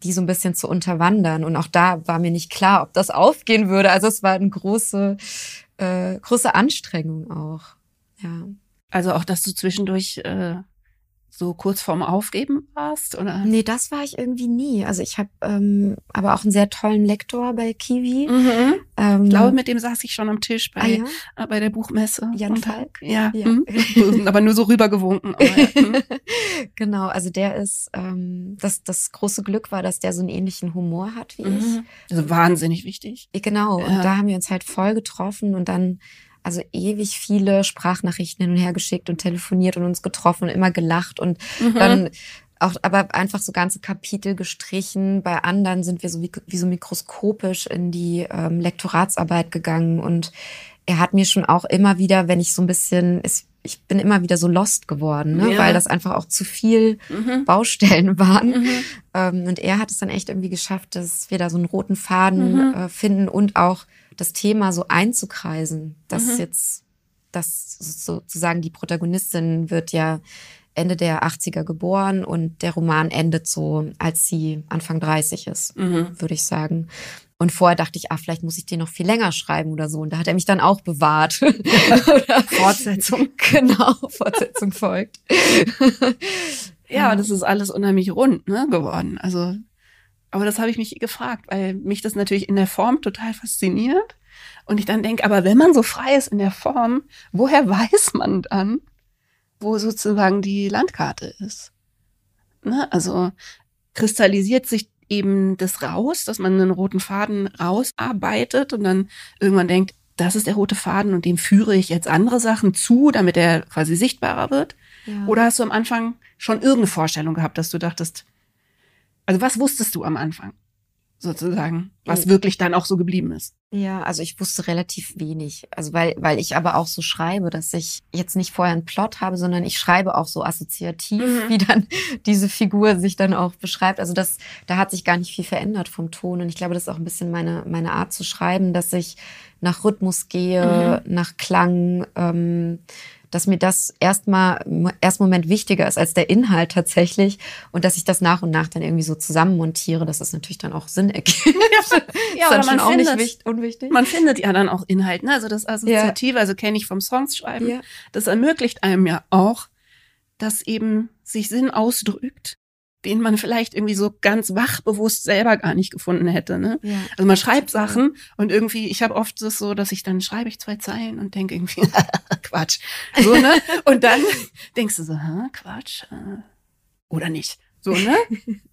die so ein bisschen zu unterwandern. Und auch da war mir nicht klar, ob das aufgehen würde. Also es war eine große, äh, große Anstrengung auch. Ja. Also auch, dass du zwischendurch äh, so kurz vorm Aufgeben warst? Oder? Nee, das war ich irgendwie nie. Also ich habe ähm, aber auch einen sehr tollen Lektor bei Kiwi. Mhm. Ähm, ich glaube, mit dem saß ich schon am Tisch bei, ah, ja? äh, bei der Buchmesse. Jan Und, Falk? Ja, ja. Hm. aber nur so rübergewunken. Aber, ja. hm. genau, also der ist, ähm, das, das große Glück war, dass der so einen ähnlichen Humor hat wie mhm. ich. Also wahnsinnig wichtig. Genau, und da haben wir uns halt voll getroffen und dann also ewig viele Sprachnachrichten hin und her geschickt und telefoniert und uns getroffen und immer gelacht und mhm. dann auch aber einfach so ganze Kapitel gestrichen. Bei anderen sind wir so wie, wie so mikroskopisch in die ähm, Lektoratsarbeit gegangen und er hat mir schon auch immer wieder, wenn ich so ein bisschen, es, ich bin immer wieder so lost geworden, ne? Ja. weil das einfach auch zu viel mhm. Baustellen waren. Mhm. Ähm, und er hat es dann echt irgendwie geschafft, dass wir da so einen roten Faden mhm. äh, finden und auch das Thema so einzukreisen, dass mhm. jetzt, dass sozusagen die Protagonistin wird ja Ende der 80er geboren und der Roman endet so, als sie Anfang 30 ist, mhm. würde ich sagen. Und vorher dachte ich, ah, vielleicht muss ich den noch viel länger schreiben oder so. Und da hat er mich dann auch bewahrt. Fortsetzung. Genau, Fortsetzung folgt. ja, das ist alles unheimlich rund ne, geworden. Also aber das habe ich mich gefragt, weil mich das natürlich in der Form total fasziniert. Und ich dann denke, aber wenn man so frei ist in der Form, woher weiß man dann, wo sozusagen die Landkarte ist? Ne? Also kristallisiert sich eben das raus, dass man einen roten Faden rausarbeitet und dann irgendwann denkt, das ist der rote Faden und dem führe ich jetzt andere Sachen zu, damit er quasi sichtbarer wird? Ja. Oder hast du am Anfang schon irgendeine Vorstellung gehabt, dass du dachtest, also was wusstest du am Anfang? sozusagen, was oh. wirklich dann auch so geblieben ist. Ja, also ich wusste relativ wenig. Also weil, weil ich aber auch so schreibe, dass ich jetzt nicht vorher einen Plot habe, sondern ich schreibe auch so assoziativ, mhm. wie dann diese Figur sich dann auch beschreibt. Also das, da hat sich gar nicht viel verändert vom Ton. Und ich glaube, das ist auch ein bisschen meine, meine Art zu schreiben, dass ich nach Rhythmus gehe, mhm. nach Klang, ähm, dass mir das erstmal erst Moment wichtiger ist als der Inhalt tatsächlich und dass ich das nach und nach dann irgendwie so zusammenmontiere, dass es natürlich dann auch Sinn ergibt. Ja, ja man auch findet, nicht unwichtig. Man findet ja dann auch Inhalt, ne? Also das Assoziative, ja. also kenne ich vom Songs schreiben, ja. das ermöglicht einem ja auch, dass eben sich Sinn ausdrückt den man vielleicht irgendwie so ganz wachbewusst selber gar nicht gefunden hätte. Ne? Ja, also man schreibt Sachen und irgendwie, ich habe oft das so, dass ich dann schreibe ich zwei Zeilen und denke irgendwie, Quatsch. So, ne? Und dann denkst du so, Hä, Quatsch. Äh, oder nicht. So, ne?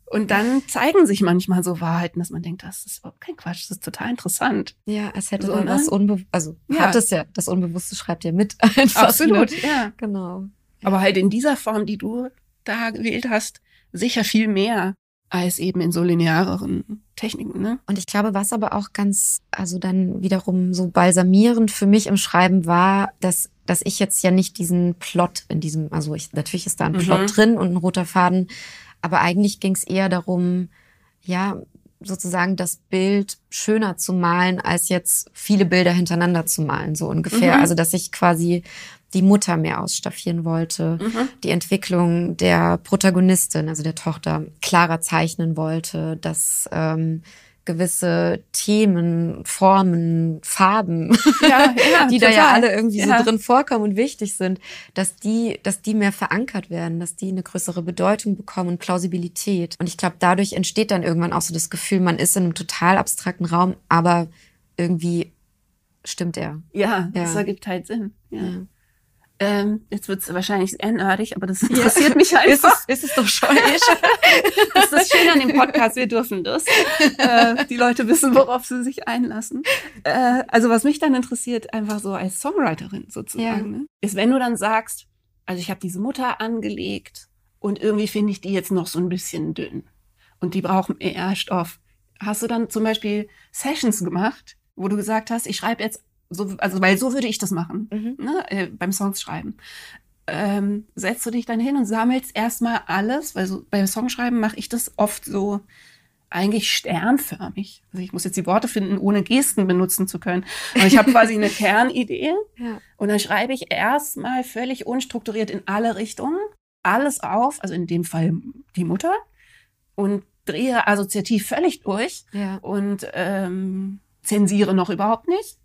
Und dann zeigen sich manchmal so Wahrheiten, dass man denkt, das ist überhaupt kein Quatsch, das ist total interessant. Ja, als hätte so, man ne? das Unbewusst, also ja. hat es ja, das Unbewusste schreibt ja mit einfach. Absolut, ne? ja. Genau. Aber halt in dieser Form, die du da gewählt hast, sicher viel mehr als eben in so lineareren Techniken. Ne? Und ich glaube, was aber auch ganz, also dann wiederum so balsamierend für mich im Schreiben war, dass, dass ich jetzt ja nicht diesen Plot in diesem, also ich, natürlich ist da ein mhm. Plot drin und ein roter Faden, aber eigentlich ging es eher darum, ja, sozusagen das Bild schöner zu malen, als jetzt viele Bilder hintereinander zu malen, so ungefähr. Mhm. Also, dass ich quasi die Mutter mehr ausstaffieren wollte, mhm. die Entwicklung der Protagonistin, also der Tochter, klarer zeichnen wollte, dass ähm, gewisse Themen, Formen, Farben, ja, ja, die total. da ja alle irgendwie ja. so drin vorkommen und wichtig sind, dass die, dass die mehr verankert werden, dass die eine größere Bedeutung bekommen und Plausibilität. Und ich glaube, dadurch entsteht dann irgendwann auch so das Gefühl, man ist in einem total abstrakten Raum, aber irgendwie stimmt er. Ja, das ergibt halt Sinn. Ja. Ähm, jetzt wird es wahrscheinlich nerdig, aber das interessiert ja. mich einfach. Ist es, ist es doch schon. das ist das Schöne an dem Podcast, wir dürfen das. Äh, die Leute wissen, worauf sie sich einlassen. Äh, also was mich dann interessiert, einfach so als Songwriterin sozusagen, ja. ne, ist, wenn du dann sagst, also ich habe diese Mutter angelegt und irgendwie finde ich die jetzt noch so ein bisschen dünn und die brauchen eher Stoff. Hast du dann zum Beispiel Sessions gemacht, wo du gesagt hast, ich schreibe jetzt so, also weil so würde ich das machen, Mhm. ne, äh, beim Songs schreiben. Ähm, setzt du dich dann hin und sammelst erstmal alles, weil so beim Songschreiben mache ich das oft so eigentlich sternförmig. Also ich muss jetzt die Worte finden, ohne Gesten benutzen zu können. Aber ich habe quasi eine Kernidee Ja. und dann schreibe ich erstmal völlig unstrukturiert in alle Richtungen alles auf, also in dem Fall die Mutter, und drehe assoziativ völlig durch Ja. und ähm, zensiere noch überhaupt nicht.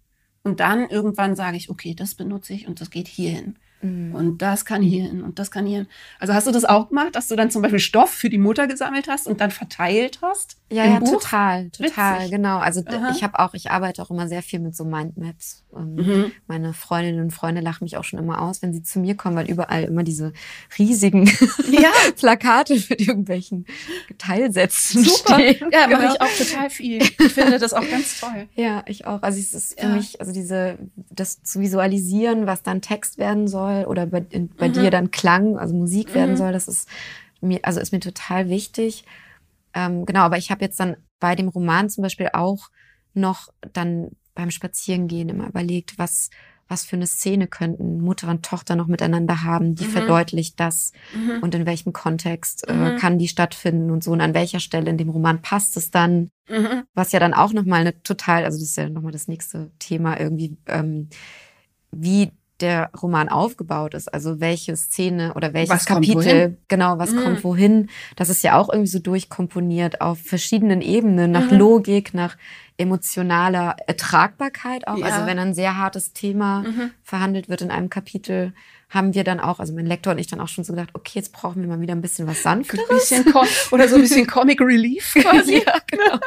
Und dann irgendwann sage ich, okay, das benutze ich und das geht hierhin. Mhm. Und das kann hierhin und das kann hierhin. Also hast du das auch gemacht, dass du dann zum Beispiel Stoff für die Mutter gesammelt hast und dann verteilt hast? Ja, ja, Buch? total, total, Witzig. genau. Also Aha. ich habe auch, ich arbeite auch immer sehr viel mit so Mindmaps. Ähm, Mhm. Meine Freundinnen und Freunde lachen mich auch schon immer aus, wenn sie zu mir kommen, weil überall immer diese riesigen Ja, Plakate mit irgendwelchen Teilsätzen super. stehen. Ja, mache Genau. ich auch total viel. Ich finde das auch ganz toll. Ja, ich auch. Also es ist für Ja. mich, also diese, das zu visualisieren, was dann Text werden soll oder bei, in, bei Mhm. dir dann Klang, also Musik werden Mhm. soll, das ist mir, also ist mir total wichtig. Ähm, genau, aber ich habe jetzt dann bei dem Roman zum Beispiel auch noch dann beim Spazierengehen immer überlegt, was, was für eine Szene könnten Mutter und Tochter noch miteinander haben, die Mhm. verdeutlicht das Mhm. und in welchem Kontext äh, Mhm. kann die stattfinden und so und an welcher Stelle in dem Roman passt es dann Mhm. was ja dann auch nochmal eine total, also das ist ja nochmal das nächste Thema irgendwie, ähm, wie der Roman aufgebaut ist, also welche Szene oder welches Was kommt Kapitel, wohin? genau, was Mhm. kommt wohin, das ist ja auch irgendwie so durchkomponiert auf verschiedenen Ebenen, nach Mhm. Logik, nach emotionaler Ertragbarkeit auch. Ja. Also wenn ein sehr hartes Thema Mhm. verhandelt wird in einem Kapitel, haben wir dann auch, also mein Lektor und ich dann auch schon so gedacht, okay, jetzt brauchen wir mal wieder ein bisschen was Ein Sanfteres. bisschen Com oder so ein bisschen Comic Relief quasi. ja, genau.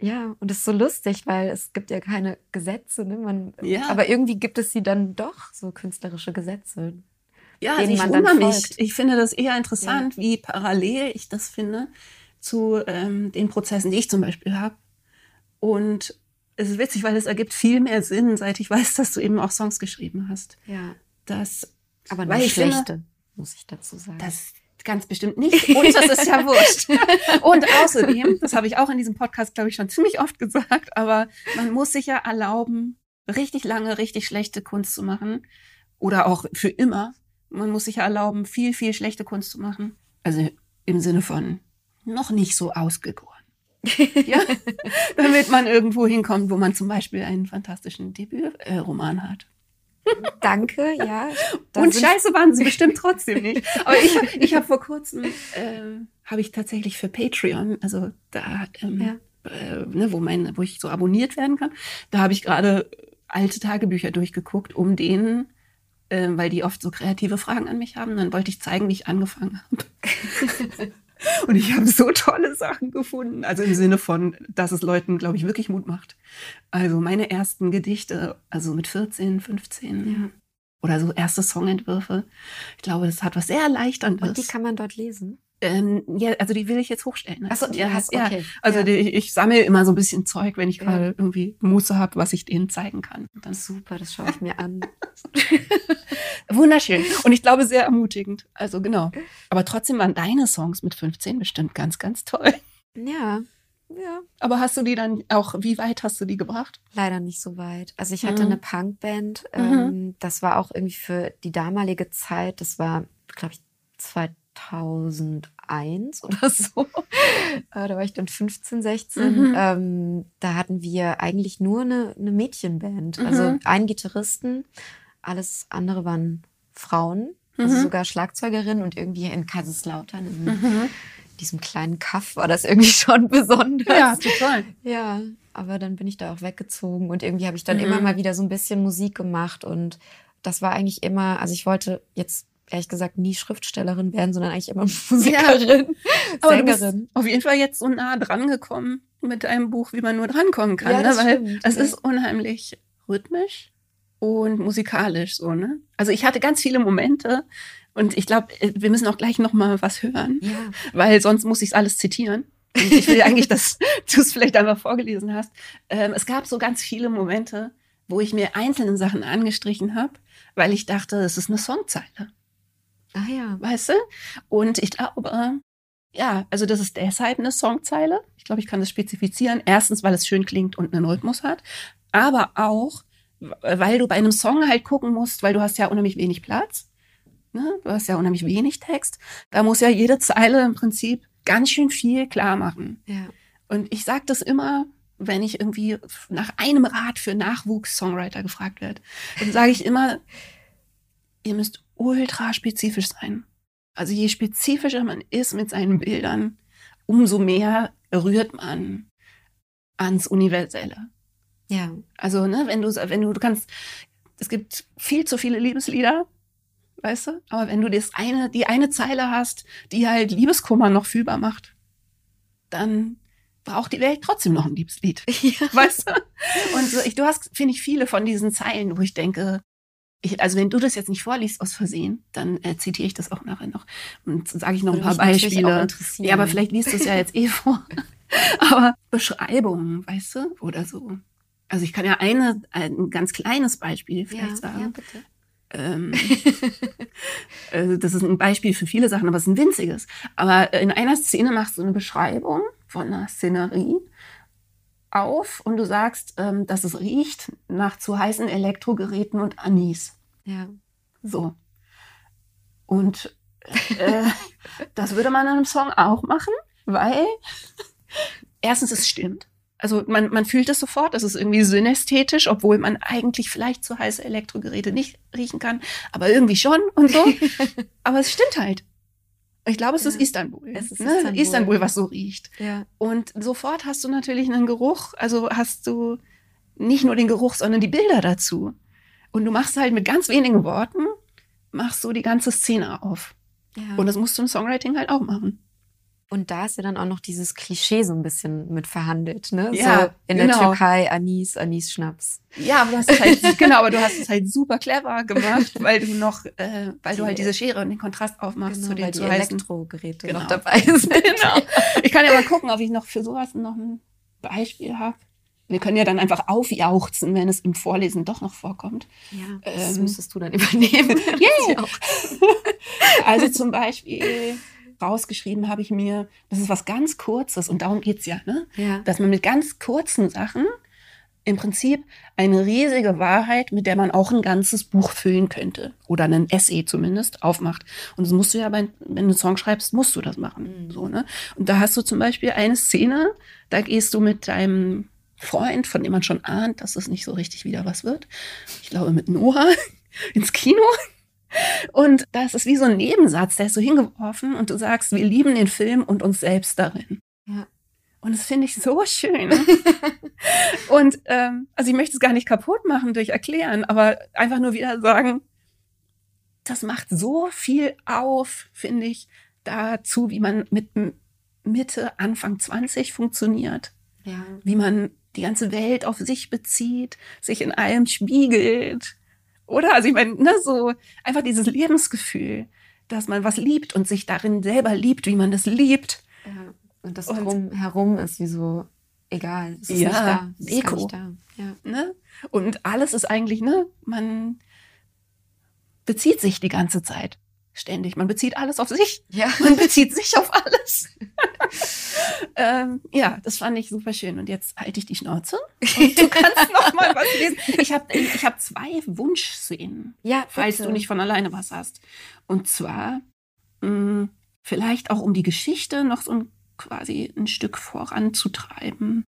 ja, und das ist so lustig, weil es gibt ja keine Gesetze, ne? Man, Ja. aber irgendwie gibt es sie dann doch, so künstlerische Gesetze. Ja, also ich wundere mich. Ich finde das eher interessant, wie parallel ich das finde zu ähm, den Prozessen, die ich zum Beispiel habe. Und es ist witzig, weil es ergibt viel mehr Sinn, seit ich weiß, dass du eben auch Songs geschrieben hast. Ja. Das, Aber nur Weil ich finde- schlechte, muss ich dazu sagen. das ganz bestimmt nicht. Und das ist ja wurscht. Und außerdem, das habe ich auch in diesem Podcast, glaube ich, schon ziemlich oft gesagt, aber man muss sich ja erlauben, richtig lange, richtig schlechte Kunst zu machen. Oder auch für immer. Man muss sich ja erlauben, viel, viel schlechte Kunst zu machen. Also im Sinne von noch nicht so ausgegoren. Ja, damit man irgendwo hinkommt, wo man zum Beispiel einen fantastischen Debütroman hat. Danke, ja. Und scheiße waren sie bestimmt trotzdem nicht. Aber ich, ich habe vor kurzem, ähm, habe ich tatsächlich für Patreon, also da, ähm, äh, ne, wo, mein, wo ich so abonniert werden kann, da habe ich gerade alte Tagebücher durchgeguckt, um denen, äh, weil die oft so kreative Fragen an mich haben, dann wollte ich zeigen, wie ich angefangen habe. Und ich habe so tolle Sachen gefunden. Also im Sinne von, dass es Leuten, glaube ich, wirklich Mut macht. Also meine ersten Gedichte, also mit 14, 15, Ja. oder so erste Songentwürfe. Ich glaube, das hat was sehr Erleichterndes. Und die kann man dort lesen. Ähm, ja, also die will ich jetzt hochstellen. Ach so, die ja, hast- ja. okay. Also Ja. die, ich sammle immer so ein bisschen Zeug, wenn ich Ja. gerade irgendwie Muße habe, was ich denen zeigen kann. Dann Super, das schaue ich mir an. wunderschön. Und ich glaube, sehr ermutigend. Also genau. Aber trotzdem waren deine Songs mit 15 bestimmt ganz, ganz toll. Ja, ja. Aber hast du die dann auch, wie weit hast du die gebracht? Leider nicht so weit. Also ich hatte Mhm. eine Punkband. Mhm. Ähm, das war auch irgendwie für die damalige Zeit, das war, glaube ich, 2001 oder so. Äh, da war ich dann 15, 16. Mhm. Ähm, da hatten wir eigentlich nur eine, eine Mädchenband. Mhm. Also einen Gitarristen, alles andere waren Frauen. Also Mhm. sogar Schlagzeugerin und irgendwie in Kaiserslautern, in diesem kleinen Kaff, war das irgendwie schon besonders. Ja, total. Ja, aber dann bin ich da auch weggezogen und irgendwie habe ich dann Mhm. immer mal wieder so ein bisschen Musik gemacht und das war eigentlich immer, also ich wollte jetzt ehrlich gesagt nie Schriftstellerin werden, sondern eigentlich immer Musikerin, bist Sängerin. auf jeden Fall jetzt so nah dran gekommen mit einem Buch, wie man nur drankommen kann. Ja, ne? Weil stimmt, es ja. ist unheimlich rhythmisch und musikalisch so, ne? Also ich hatte ganz viele Momente und ich glaube, wir müssen auch gleich noch mal was hören, Ja, weil sonst muss ich es alles zitieren. Und ich will eigentlich, dass du es vielleicht einmal vorgelesen hast. Ähm, es gab so ganz viele Momente, wo ich mir einzelne Sachen angestrichen habe, weil ich dachte, es ist eine Songzeile. Ah ja. Weißt du? Und ich glaube, ja, also das ist deshalb eine Songzeile. Ich glaube, ich kann das spezifizieren. Erstens, weil es schön klingt und einen Rhythmus hat. Aber auch, weil du bei einem Song halt gucken musst, weil du hast ja unheimlich wenig Platz. Ne? Du hast ja unheimlich wenig Text. Da muss ja jede Zeile im Prinzip ganz schön viel klar machen. Ja. Und ich sage das immer, wenn ich irgendwie nach einem Rat für Nachwuchs-Songwriter gefragt werde, dann sage ich immer, ihr müsst ultra spezifisch sein. Also je spezifischer man ist mit seinen Bildern, umso mehr rührt man ans Universelle. Ja. Also, ne, wenn du, wenn du, du kannst, es gibt viel zu viele Liebeslieder, weißt du? Aber wenn du das eine, die eine Zeile hast, die halt Liebeskummer noch fühlbar macht, dann braucht die Welt trotzdem noch ein Liebeslied. Ja. Weißt du? Und so, ich, du hast, finde ich, viele von diesen Zeilen, wo ich denke, ich, also wenn du das jetzt nicht vorliest aus Versehen, dann äh, zitiere ich das auch nachher noch und sage ich noch Würde ein paar auch Beispiele. interessieren. Ja, aber vielleicht liest du es ja jetzt eh vor. aber Beschreibungen, weißt du, oder so. Also ich kann ja eine, ein ganz kleines Beispiel vielleicht ja, sagen. ja, bitte. Ähm, also das ist ein Beispiel für viele Sachen, aber es ist ein winziges. Aber in einer Szene machst du eine Beschreibung von einer Szenerie auf und du sagst, ähm, dass es riecht nach zu heißen Elektrogeräten und Anis. Ja. So. Und äh, das würde man in einem Song auch machen, weil erstens es stimmt. Also man, man fühlt es sofort, das ist irgendwie synästhetisch, obwohl man eigentlich vielleicht zu heiße Elektrogeräte nicht riechen kann, aber irgendwie schon und so. aber es stimmt halt. Ich glaube, es ist Ja. Istanbul. Es ist ne? Istanbul. Istanbul, was so riecht. Ja. Und sofort hast du natürlich einen Geruch, also hast du nicht nur den Geruch, sondern die Bilder dazu. Und du machst halt mit ganz wenigen Worten, machst du die ganze Szene auf. ja. Und das musst du im Songwriting halt auch machen. Und da ist ja dann auch noch dieses Klischee so ein bisschen mit verhandelt, ne? Ja, so in der genau. Türkei Anis, Anis Schnaps. Ja, aber du hast es halt, genau, aber du hast es halt super clever gemacht, weil du noch, äh, weil du halt diese Schere und den Kontrast aufmachst zu Genau, weil den die zu heißen. Elektrogeräte Genau. noch dabei sind. Genau. Ich kann ja mal gucken, ob ich noch für sowas noch ein Beispiel habe. Wir können ja dann einfach aufjauchzen, wenn es im Vorlesen doch noch vorkommt. Ja, das Ähm. müsstest du dann übernehmen. Ja. Also zum Beispiel rausgeschrieben habe ich mir, das ist was ganz Kurzes und darum geht's ja, ne? ja. dass man mit ganz kurzen Sachen im Prinzip eine riesige Wahrheit, mit der man auch ein ganzes Buch füllen könnte oder einen Essay zumindest aufmacht. Und das musst du ja, bei, wenn du einen Song schreibst, musst du das machen. Mhm. So, ne? Und da hast du zum Beispiel eine Szene, da gehst du mit deinem Freund, von dem man schon ahnt, dass es nicht so richtig wieder was wird. Ich glaube mit Noah ins Kino. Und das ist wie so ein Nebensatz, der ist so hingeworfen und du sagst, wir lieben den Film und uns selbst darin. Ja. Und das finde ich so schön. und ähm, also ich möchte es gar nicht kaputt machen durch Erklären, aber einfach nur wieder sagen, das macht so viel auf, finde ich, dazu, wie man mit Mitte, Anfang 20 funktioniert, ja. wie man die ganze Welt auf sich bezieht, sich in allem spiegelt. Oder? Also ich meine, ne, so einfach dieses Lebensgefühl, dass man was liebt und sich darin selber liebt, wie man das liebt. ja. Und das Und- drumherum ist wie so egal. Es ist Ja, nicht da. Es nicht da. Ja. Ne? Und alles ist eigentlich, ne, man bezieht sich die ganze Zeit. Ständig. Man bezieht alles auf sich. Ja. Man bezieht sich auf alles. ähm, ja, das fand ich super schön. Und jetzt halte ich die Schnauze. Und du kannst noch mal was lesen. Ich habe ich hab zwei Wunschszenen, Ja, falls du nicht von alleine was hast. Und zwar mh, vielleicht auch um die Geschichte noch so ein, quasi ein Stück voranzutreiben.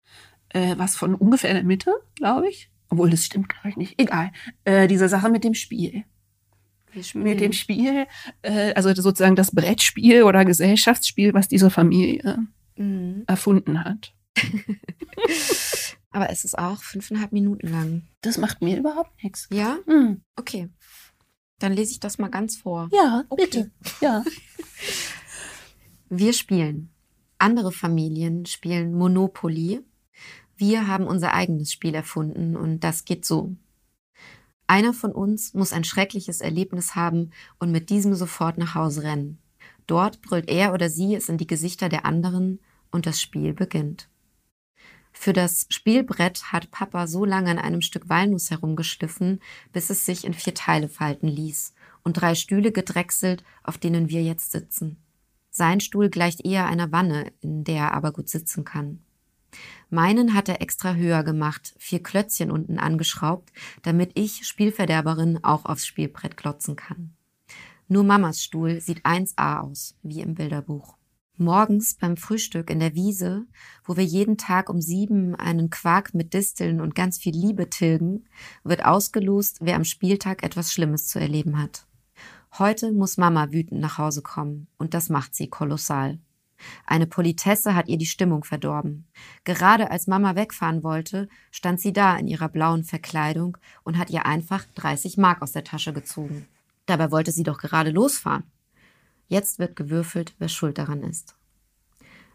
Äh, was von ungefähr der Mitte, glaube ich. Obwohl, das stimmt, glaube ich nicht. Egal. Äh, diese Sache mit dem Spiel. Mit dem Spiel, äh, also sozusagen das Brettspiel oder Gesellschaftsspiel, was diese Familie Mhm. erfunden hat. Aber es ist auch fünfeinhalb Minuten lang. Das macht mir überhaupt nichts. Ja? Hm. Okay. Dann lese ich das mal ganz vor. Ja, Okay. bitte. Ja. Wir spielen. Andere Familien spielen Monopoly. Wir haben unser eigenes Spiel erfunden und das geht so. Einer von uns muss ein schreckliches Erlebnis haben und mit diesem sofort nach Hause rennen. Dort brüllt er oder sie es in die Gesichter der anderen und das Spiel beginnt. Für das Spielbrett hat Papa so lange an einem Stück Walnuss herumgeschliffen, bis es sich in vier Teile falten ließ und drei Stühle gedrechselt, auf denen wir jetzt sitzen. Sein Stuhl gleicht eher einer Wanne, in der er aber gut sitzen kann. Meinen hat er extra höher gemacht, vier Klötzchen unten angeschraubt, damit ich, Spielverderberin, auch aufs Spielbrett klotzen kann. Nur Mamas Stuhl sieht 1a aus, wie im Bilderbuch. Morgens beim Frühstück in der Wiese, wo wir jeden Tag um sieben einen Quark mit Disteln und ganz viel Liebe tilgen, wird ausgelost, wer am Spieltag etwas Schlimmes zu erleben hat. Heute muss Mama wütend nach Hause kommen, und das macht sie kolossal. Eine Politesse hat ihr die Stimmung verdorben. Gerade als Mama wegfahren wollte, stand sie da in ihrer blauen Verkleidung und hat ihr einfach 30 Mark aus der Tasche gezogen. Dabei wollte sie doch gerade losfahren. Jetzt wird gewürfelt, wer schuld daran ist.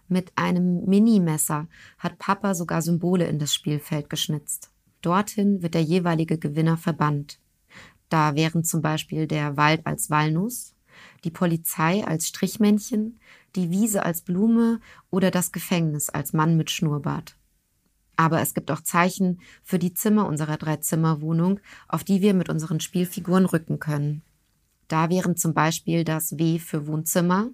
Mit einem Minimesser hat Papa sogar Symbole in das Spielfeld geschnitzt. Dorthin wird der jeweilige Gewinner verbannt. Da wären zum Beispiel der Wald als Walnuss, die Polizei als Strichmännchen, die Wiese als Blume oder das Gefängnis als Mann mit Schnurrbart. Aber es gibt auch Zeichen für die Zimmer unserer Dreizimmerwohnung, auf die wir mit unseren Spielfiguren rücken können. Da wären zum Beispiel das W für Wohnzimmer,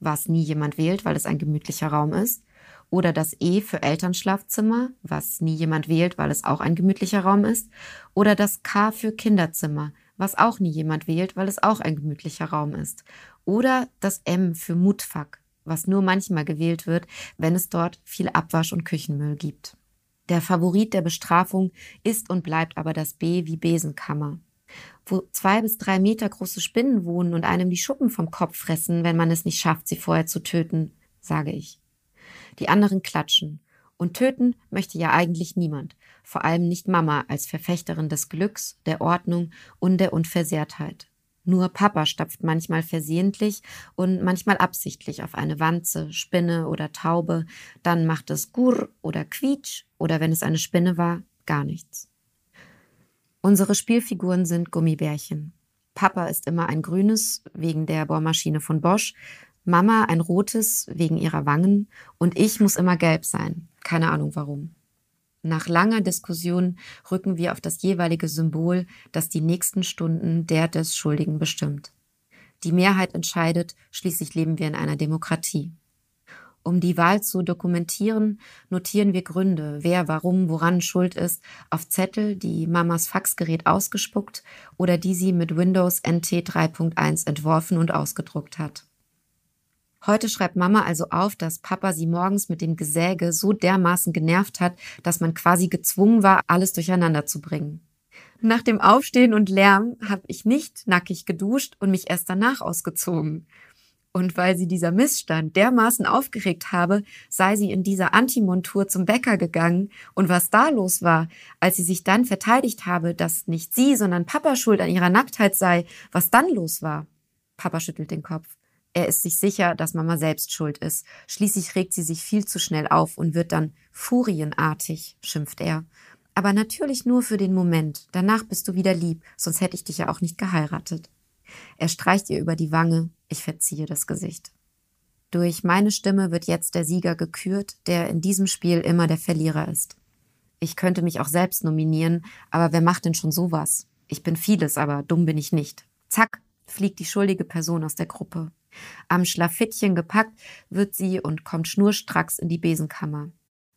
was nie jemand wählt, weil es ein gemütlicher Raum ist, oder das E für Elternschlafzimmer, was nie jemand wählt, weil es auch ein gemütlicher Raum ist, oder das K für Kinderzimmer, was auch nie jemand wählt, weil es auch ein gemütlicher Raum ist. Oder das M für Mutfuck, was nur manchmal gewählt wird, wenn es dort viel Abwasch und Küchenmüll gibt. Der Favorit der Bestrafung ist und bleibt aber das B wie Besenkammer, wo zwei bis drei Meter große Spinnen wohnen und einem die Schuppen vom Kopf fressen, wenn man es nicht schafft, sie vorher zu töten, sage ich. Die anderen klatschen. Und töten möchte ja eigentlich niemand, vor allem nicht Mama als Verfechterin des Glücks, der Ordnung und der Unversehrtheit. Nur Papa stapft manchmal versehentlich und manchmal absichtlich auf eine Wanze, Spinne oder Taube, dann macht es Gurr oder Quietsch oder wenn es eine Spinne war, gar nichts. Unsere Spielfiguren sind Gummibärchen. Papa ist immer ein grünes wegen der Bohrmaschine von Bosch, Mama ein rotes wegen ihrer Wangen und ich muss immer gelb sein. Keine Ahnung warum. Nach langer Diskussion rücken wir auf das jeweilige Symbol, das die nächsten Stunden der des Schuldigen bestimmt. Die Mehrheit entscheidet, schließlich leben wir in einer Demokratie. Um die Wahl zu dokumentieren, notieren wir Gründe, wer, warum, woran schuld ist, auf Zettel, die Mamas Faxgerät ausgespuckt oder die sie mit Windows NT 3.1 entworfen und ausgedruckt hat. Heute schreibt Mama also auf, dass Papa sie morgens mit dem Gesäge so dermaßen genervt hat, dass man quasi gezwungen war, alles durcheinander zu bringen. Nach dem Aufstehen und Lärm habe ich nicht nackig geduscht und mich erst danach ausgezogen. Und weil sie dieser Missstand dermaßen aufgeregt habe, sei sie in dieser Antimontur zum Bäcker gegangen. Und was da los war, als sie sich dann verteidigt habe, dass nicht sie, sondern Papa schuld an ihrer Nacktheit sei, was dann los war. Papa schüttelt den Kopf. Er ist sich sicher, dass Mama selbst schuld ist. Schließlich regt sie sich viel zu schnell auf und wird dann furienartig, schimpft er. Aber natürlich nur für den Moment. Danach bist du wieder lieb, sonst hätte ich dich ja auch nicht geheiratet. Er streicht ihr über die Wange, ich verziehe das Gesicht. Durch meine Stimme wird jetzt der Sieger gekürt, der in diesem Spiel immer der Verlierer ist. Ich könnte mich auch selbst nominieren, aber wer macht denn schon sowas? Ich bin vieles, aber dumm bin ich nicht. Zack, fliegt die schuldige Person aus der Gruppe. Am Schlafittchen gepackt wird sie und kommt schnurstracks in die Besenkammer.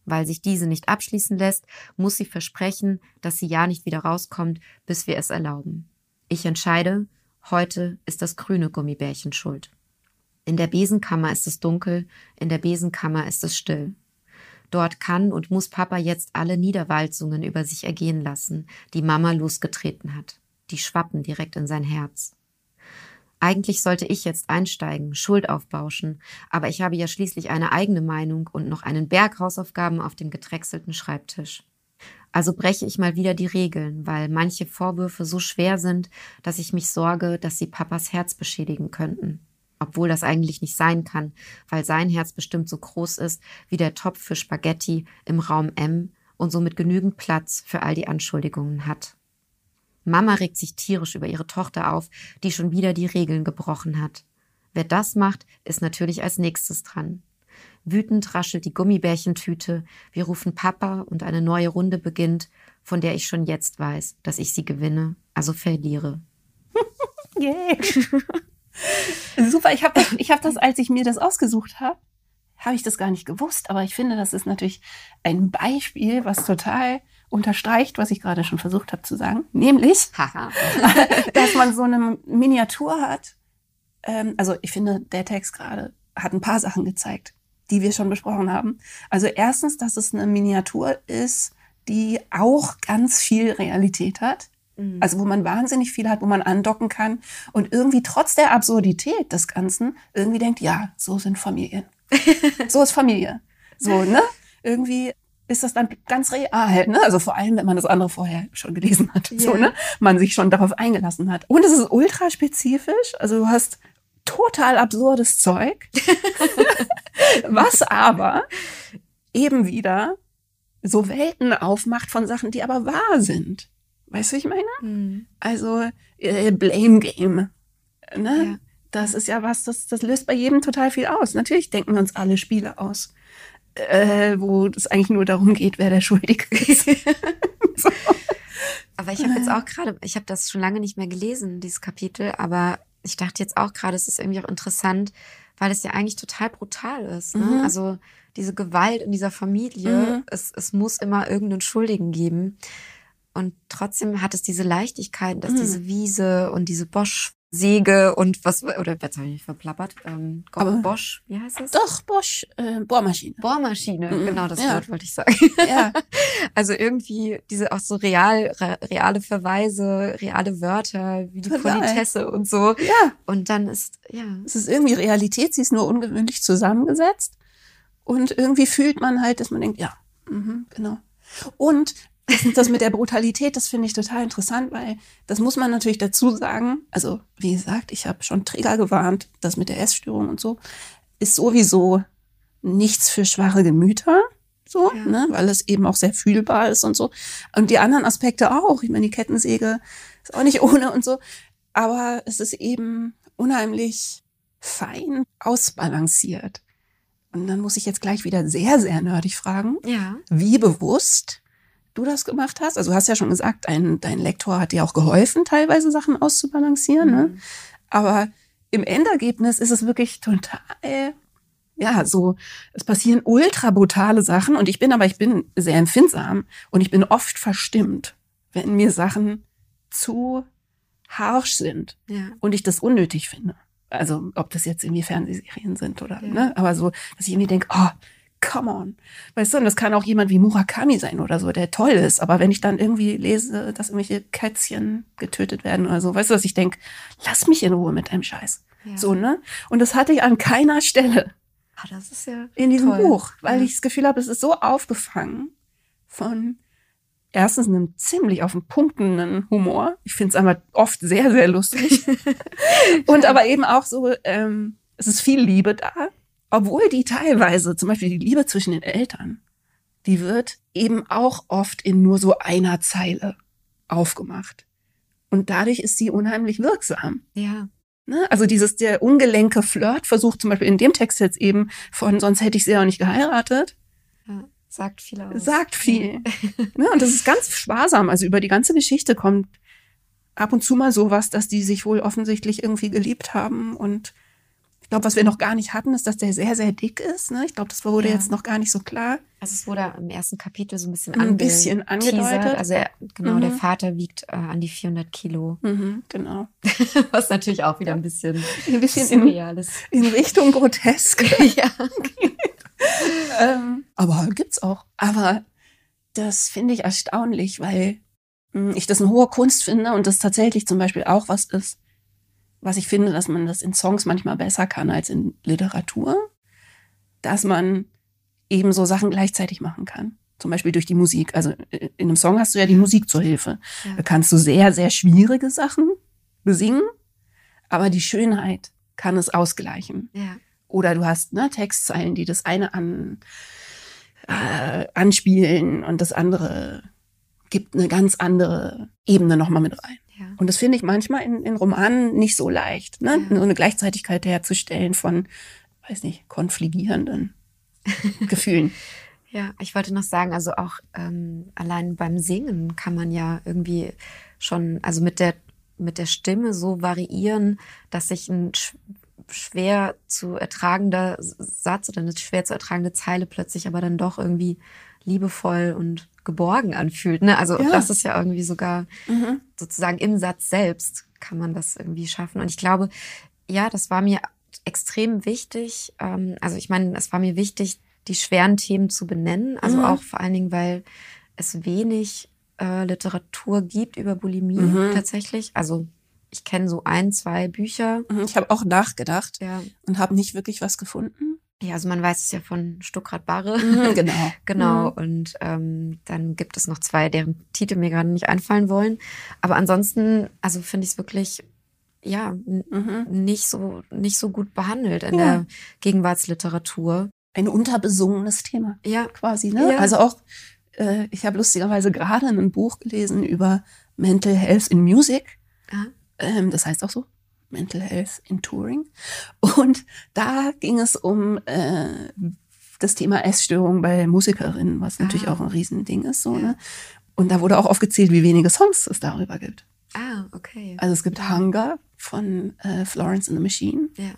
Weil sich diese nicht abschließen lässt, muss sie versprechen, dass sie ja nicht wieder rauskommt, bis wir es erlauben. Ich entscheide, heute ist das grüne Gummibärchen schuld. In der Besenkammer ist es dunkel, in der Besenkammer ist es still. Dort kann und muss Papa jetzt alle Niederwalzungen über sich ergehen lassen, die Mama losgetreten hat. Die schwappen direkt in sein Herz. Eigentlich sollte ich jetzt einsteigen, Schuld aufbauschen, aber ich habe ja schließlich eine eigene Meinung und noch einen Berg Hausaufgaben auf dem gedrechselten Schreibtisch. Also breche ich mal wieder die Regeln, weil manche Vorwürfe so schwer sind, dass ich mich sorge, dass sie Papas Herz beschädigen könnten. Obwohl das eigentlich nicht sein kann, weil sein Herz bestimmt so groß ist wie der Topf für Spaghetti im Raum M und somit genügend Platz für all die Anschuldigungen hat. Mama regt sich tierisch über ihre Tochter auf, die schon wieder die Regeln gebrochen hat. Wer das macht, ist natürlich als nächstes dran. Wütend raschelt die Gummibärchentüte. Wir rufen Papa und eine neue Runde beginnt, von der ich schon jetzt weiß, dass ich sie gewinne, also verliere. Yeah. Super, ich habe das, hab das, als ich mir das ausgesucht habe, habe ich das gar nicht gewusst. Aber ich finde, das ist natürlich ein Beispiel, was total unterstreicht, was ich gerade schon versucht habe zu sagen. Nämlich, dass man so eine Miniatur hat. Ähm, also ich finde, der Text gerade hat ein paar Sachen gezeigt, die wir schon besprochen haben. Also erstens, dass es eine Miniatur ist, die auch ganz viel Realität hat. Mhm. Also wo man wahnsinnig viel hat, wo man andocken kann und irgendwie trotz der Absurdität des Ganzen irgendwie denkt, ja, so sind Familien. so ist Familie. So, ne? Irgendwie ist das dann ganz real, ne? Also vor allem, wenn man das andere vorher schon gelesen hat, yeah. so, ne? Man sich schon darauf eingelassen hat. Und es ist ultra spezifisch. Also du hast total absurdes Zeug, was aber eben wieder so Welten aufmacht von Sachen, die aber wahr sind. Weißt du, wie ich meine? Mhm. Also äh, Blame Game. Ne? Ja. Das ist ja was, das, das löst bei jedem total viel aus. Natürlich denken wir uns alle Spiele aus, äh, wo es eigentlich nur darum geht, wer der Schuldige ist. so. Aber ich habe jetzt auch gerade, ich habe das schon lange nicht mehr gelesen, dieses Kapitel, aber ich dachte jetzt auch gerade, es ist irgendwie auch interessant, weil es ja eigentlich total brutal ist. Ne? Mhm. Also diese Gewalt in dieser Familie, mhm. es, es muss immer irgendeinen Schuldigen geben. Und trotzdem hat es diese Leichtigkeit, dass mhm. diese Wiese und diese Bosch Säge und was, oder jetzt habe ich mich verplappert. Ähm, Aber Bosch, wie heißt das? Doch, Bosch, äh, Bohrmaschine. Bohrmaschine, mhm. genau das ja. Wort wollte ich sagen. Ja. also irgendwie diese auch so real, reale Verweise, reale Wörter, wie die Total. Politesse und so. Ja. Und dann ist, ja. Es ist irgendwie Realität, sie ist nur ungewöhnlich zusammengesetzt. Und irgendwie fühlt man halt, dass man denkt, ja, mhm, genau. Und das mit der Brutalität, das finde ich total interessant, weil das muss man natürlich dazu sagen. Also, wie gesagt, ich habe schon Träger gewarnt, das mit der Essstörung und so ist sowieso nichts für schwache Gemüter, so, ja. ne, weil es eben auch sehr fühlbar ist und so. Und die anderen Aspekte auch. Ich meine, die Kettensäge ist auch nicht ohne und so. Aber es ist eben unheimlich fein ausbalanciert. Und dann muss ich jetzt gleich wieder sehr, sehr nerdig fragen. Ja. Wie bewusst du das gemacht hast. Also du hast ja schon gesagt, dein, dein Lektor hat dir auch geholfen, teilweise Sachen auszubalancieren. Ne? Mhm. Ne? Aber im Endergebnis ist es wirklich total, ja, so, es passieren ultra brutale Sachen und ich bin aber, ich bin sehr empfindsam und ich bin oft verstimmt, wenn mir Sachen zu harsh sind ja. und ich das unnötig finde. Also ob das jetzt irgendwie Fernsehserien sind oder, ja. ne, aber so, dass ich irgendwie denke, oh, come on. Weißt du, und das kann auch jemand wie Murakami sein oder so, der toll ist. Aber wenn ich dann irgendwie lese, dass irgendwelche Kätzchen getötet werden oder so, weißt du, dass ich denke, lass mich in Ruhe mit deinem Scheiß. Ja. So, ne? Und das hatte ich an keiner Stelle. Ah, das ist ja in diesem toll. Buch, weil ja. ich das Gefühl habe, es ist so aufgefangen von erstens einem ziemlich auf den Punktenden Humor. Ich finde es einfach oft sehr, sehr lustig. und aber eben auch so, ähm, es ist viel Liebe da obwohl die teilweise, zum Beispiel die Liebe zwischen den Eltern, die wird eben auch oft in nur so einer Zeile aufgemacht. Und dadurch ist sie unheimlich wirksam. Ja. Ne? Also dieses, der ungelenke Flirt versucht zum Beispiel in dem Text jetzt eben von, sonst hätte ich sie auch nicht geheiratet. Ja, sagt viel aus. Sagt viel. ne? Und das ist ganz sparsam. Also über die ganze Geschichte kommt ab und zu mal sowas, dass die sich wohl offensichtlich irgendwie geliebt haben und ich glaube, was wir noch gar nicht hatten, ist, dass der sehr, sehr dick ist. Ne? Ich glaube, das wurde ja. jetzt noch gar nicht so klar. Also es wurde im ersten Kapitel so ein bisschen, ein bisschen angedeutet. Also er, genau, mhm. der Vater wiegt äh, an die 400 Kilo. Mhm, genau. was natürlich auch wieder ein bisschen, ein bisschen in, in Richtung grotesk. ja. ähm, aber gibt's auch. Aber das finde ich erstaunlich, weil hm, ich das eine hohe Kunst finde und das tatsächlich zum Beispiel auch was ist, was ich finde, dass man das in Songs manchmal besser kann als in Literatur, dass man eben so Sachen gleichzeitig machen kann. Zum Beispiel durch die Musik. Also äh, in einem Song hast du ja die Musik zur Hilfe. Ja. Da kannst du sehr, sehr schwierige Sachen besingen, aber die Schönheit kann es ausgleichen. Ja. Oder du hast ne, Textzeilen, die das eine an, äh, anspielen und das andere gibt eine ganz andere Ebene nochmal mit rein. Ja. Und das finde ich manchmal in, in Romanen nicht so leicht, ne? Ja. so eine Gleichzeitigkeit herzustellen von, weiß nicht, konfligierenden Gefühlen. Ja, ich wollte noch sagen, also auch ähm, allein beim Singen kann man ja irgendwie schon, also mit der mit der Stimme so variieren, dass sich ein schwer zu ertragender Satz oder eine schwer zu ertragende Zeile plötzlich aber dann doch irgendwie liebevoll und geborgen anfühlt. Ne? Also ja. das ist ja irgendwie sogar mhm. sozusagen im Satz selbst kann man das irgendwie schaffen. Und ich glaube, ja, das war mir extrem wichtig. Ähm, also ich meine, es war mir wichtig, die schweren Themen zu benennen. Also mhm. auch vor allen Dingen, weil es wenig äh, Literatur gibt über Bulimie mhm. tatsächlich. Also ich kenne so ein, zwei Bücher. Mhm, ich habe auch nachgedacht ja. und habe nicht wirklich was gefunden. Ja, also man weiß es ja von Stuckrad Barre. Mhm, genau. genau. Mhm. Und ähm, dann gibt es noch zwei, deren Titel mir gerade nicht einfallen wollen. Aber ansonsten, also finde ich es wirklich ja mhm. nicht so nicht so gut behandelt in ja. der Gegenwartsliteratur. Ein unterbesungenes Thema. Ja, quasi. Ne? Ja. Also auch, äh, ich habe lustigerweise gerade ein Buch gelesen über Mental Health in Music. Ah. Ähm, das heißt auch so. Mental Health in Touring. Und da ging es um äh, das Thema Essstörung bei Musikerinnen, was natürlich ah. auch ein Riesending ist. So, ne? Und da wurde auch aufgezählt, wie wenige Songs es darüber gibt. Ah, okay. Also es gibt Hunger von äh, Florence and the Machine. Ja.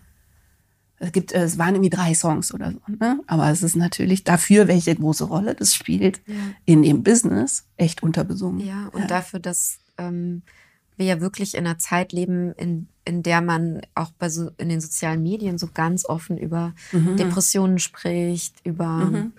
Es gibt, äh, es waren irgendwie drei Songs oder so, ne? Aber es ist natürlich dafür, welche große Rolle das spielt ja. in dem Business, echt unterbesungen. Ja, und ja. dafür, dass ähm, wir ja wirklich in einer Zeit leben, in, in der man auch bei so, in den sozialen Medien so ganz offen über mhm. Depressionen spricht, über, mhm.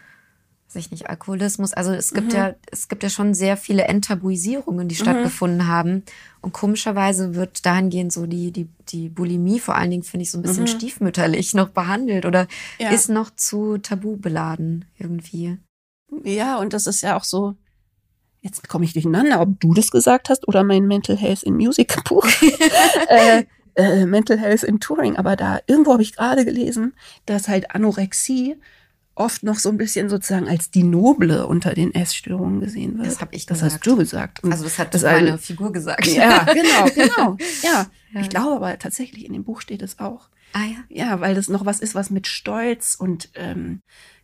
weiß ich nicht, Alkoholismus. Also es gibt mhm. ja, es gibt ja schon sehr viele Enttabuisierungen, die mhm. stattgefunden haben. Und komischerweise wird dahingehend so die, die, die Bulimie vor allen Dingen, finde ich, so ein bisschen mhm. stiefmütterlich noch behandelt oder ja. ist noch zu tabu beladen irgendwie. Ja, und das ist ja auch so, jetzt komme ich durcheinander, ob du das gesagt hast oder mein Mental Health in Music Buch. äh, äh, Mental Health in Touring, aber da irgendwo habe ich gerade gelesen, dass halt Anorexie oft noch so ein bisschen sozusagen als die Noble unter den Essstörungen gesehen wird. Das habe ich gesagt. Das hast du gesagt. Und also das hat das meine Figur gesagt. Ja, genau, genau. Ja. ja. Ich glaube aber tatsächlich, in dem Buch steht es auch. Ah ja. Ja, weil das noch was ist, was mit Stolz und ähm,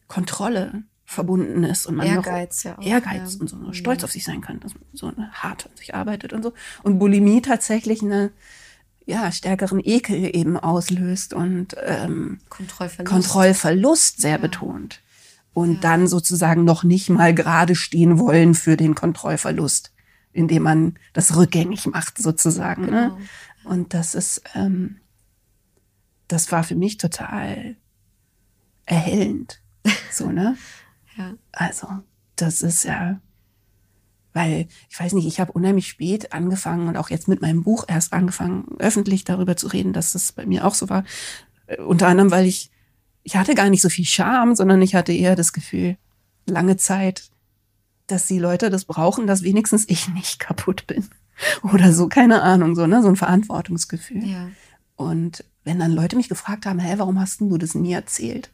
Kontrolle verbunden ist und man Ehrgeiz, noch ja auch, Ehrgeiz ja. und so stolz auf sich sein kann, dass man so eine hart an sich arbeitet und so. Und Bulimie tatsächlich eine ja, stärkeren Ekel eben auslöst und ähm, Kontrollverlust, Kontrollverlust sehr ja. betont. Und ja. dann sozusagen noch nicht mal gerade stehen wollen für den Kontrollverlust, indem man das rückgängig macht, sozusagen. Ne? Genau. Ne? Und das ist, ähm, das war für mich total erhellend. So, ne? Ja. Also, das ist ja, weil ich weiß nicht, ich habe unheimlich spät angefangen und auch jetzt mit meinem Buch erst angefangen, öffentlich darüber zu reden, dass das bei mir auch so war. Äh, unter anderem, weil ich, ich hatte gar nicht so viel Scham, sondern ich hatte eher das Gefühl, lange Zeit, dass die Leute das brauchen, dass wenigstens ich nicht kaputt bin. Oder so, keine Ahnung, so, ne, so ein Verantwortungsgefühl. Ja. Und wenn dann Leute mich gefragt haben, hä, warum hast du das nie erzählt?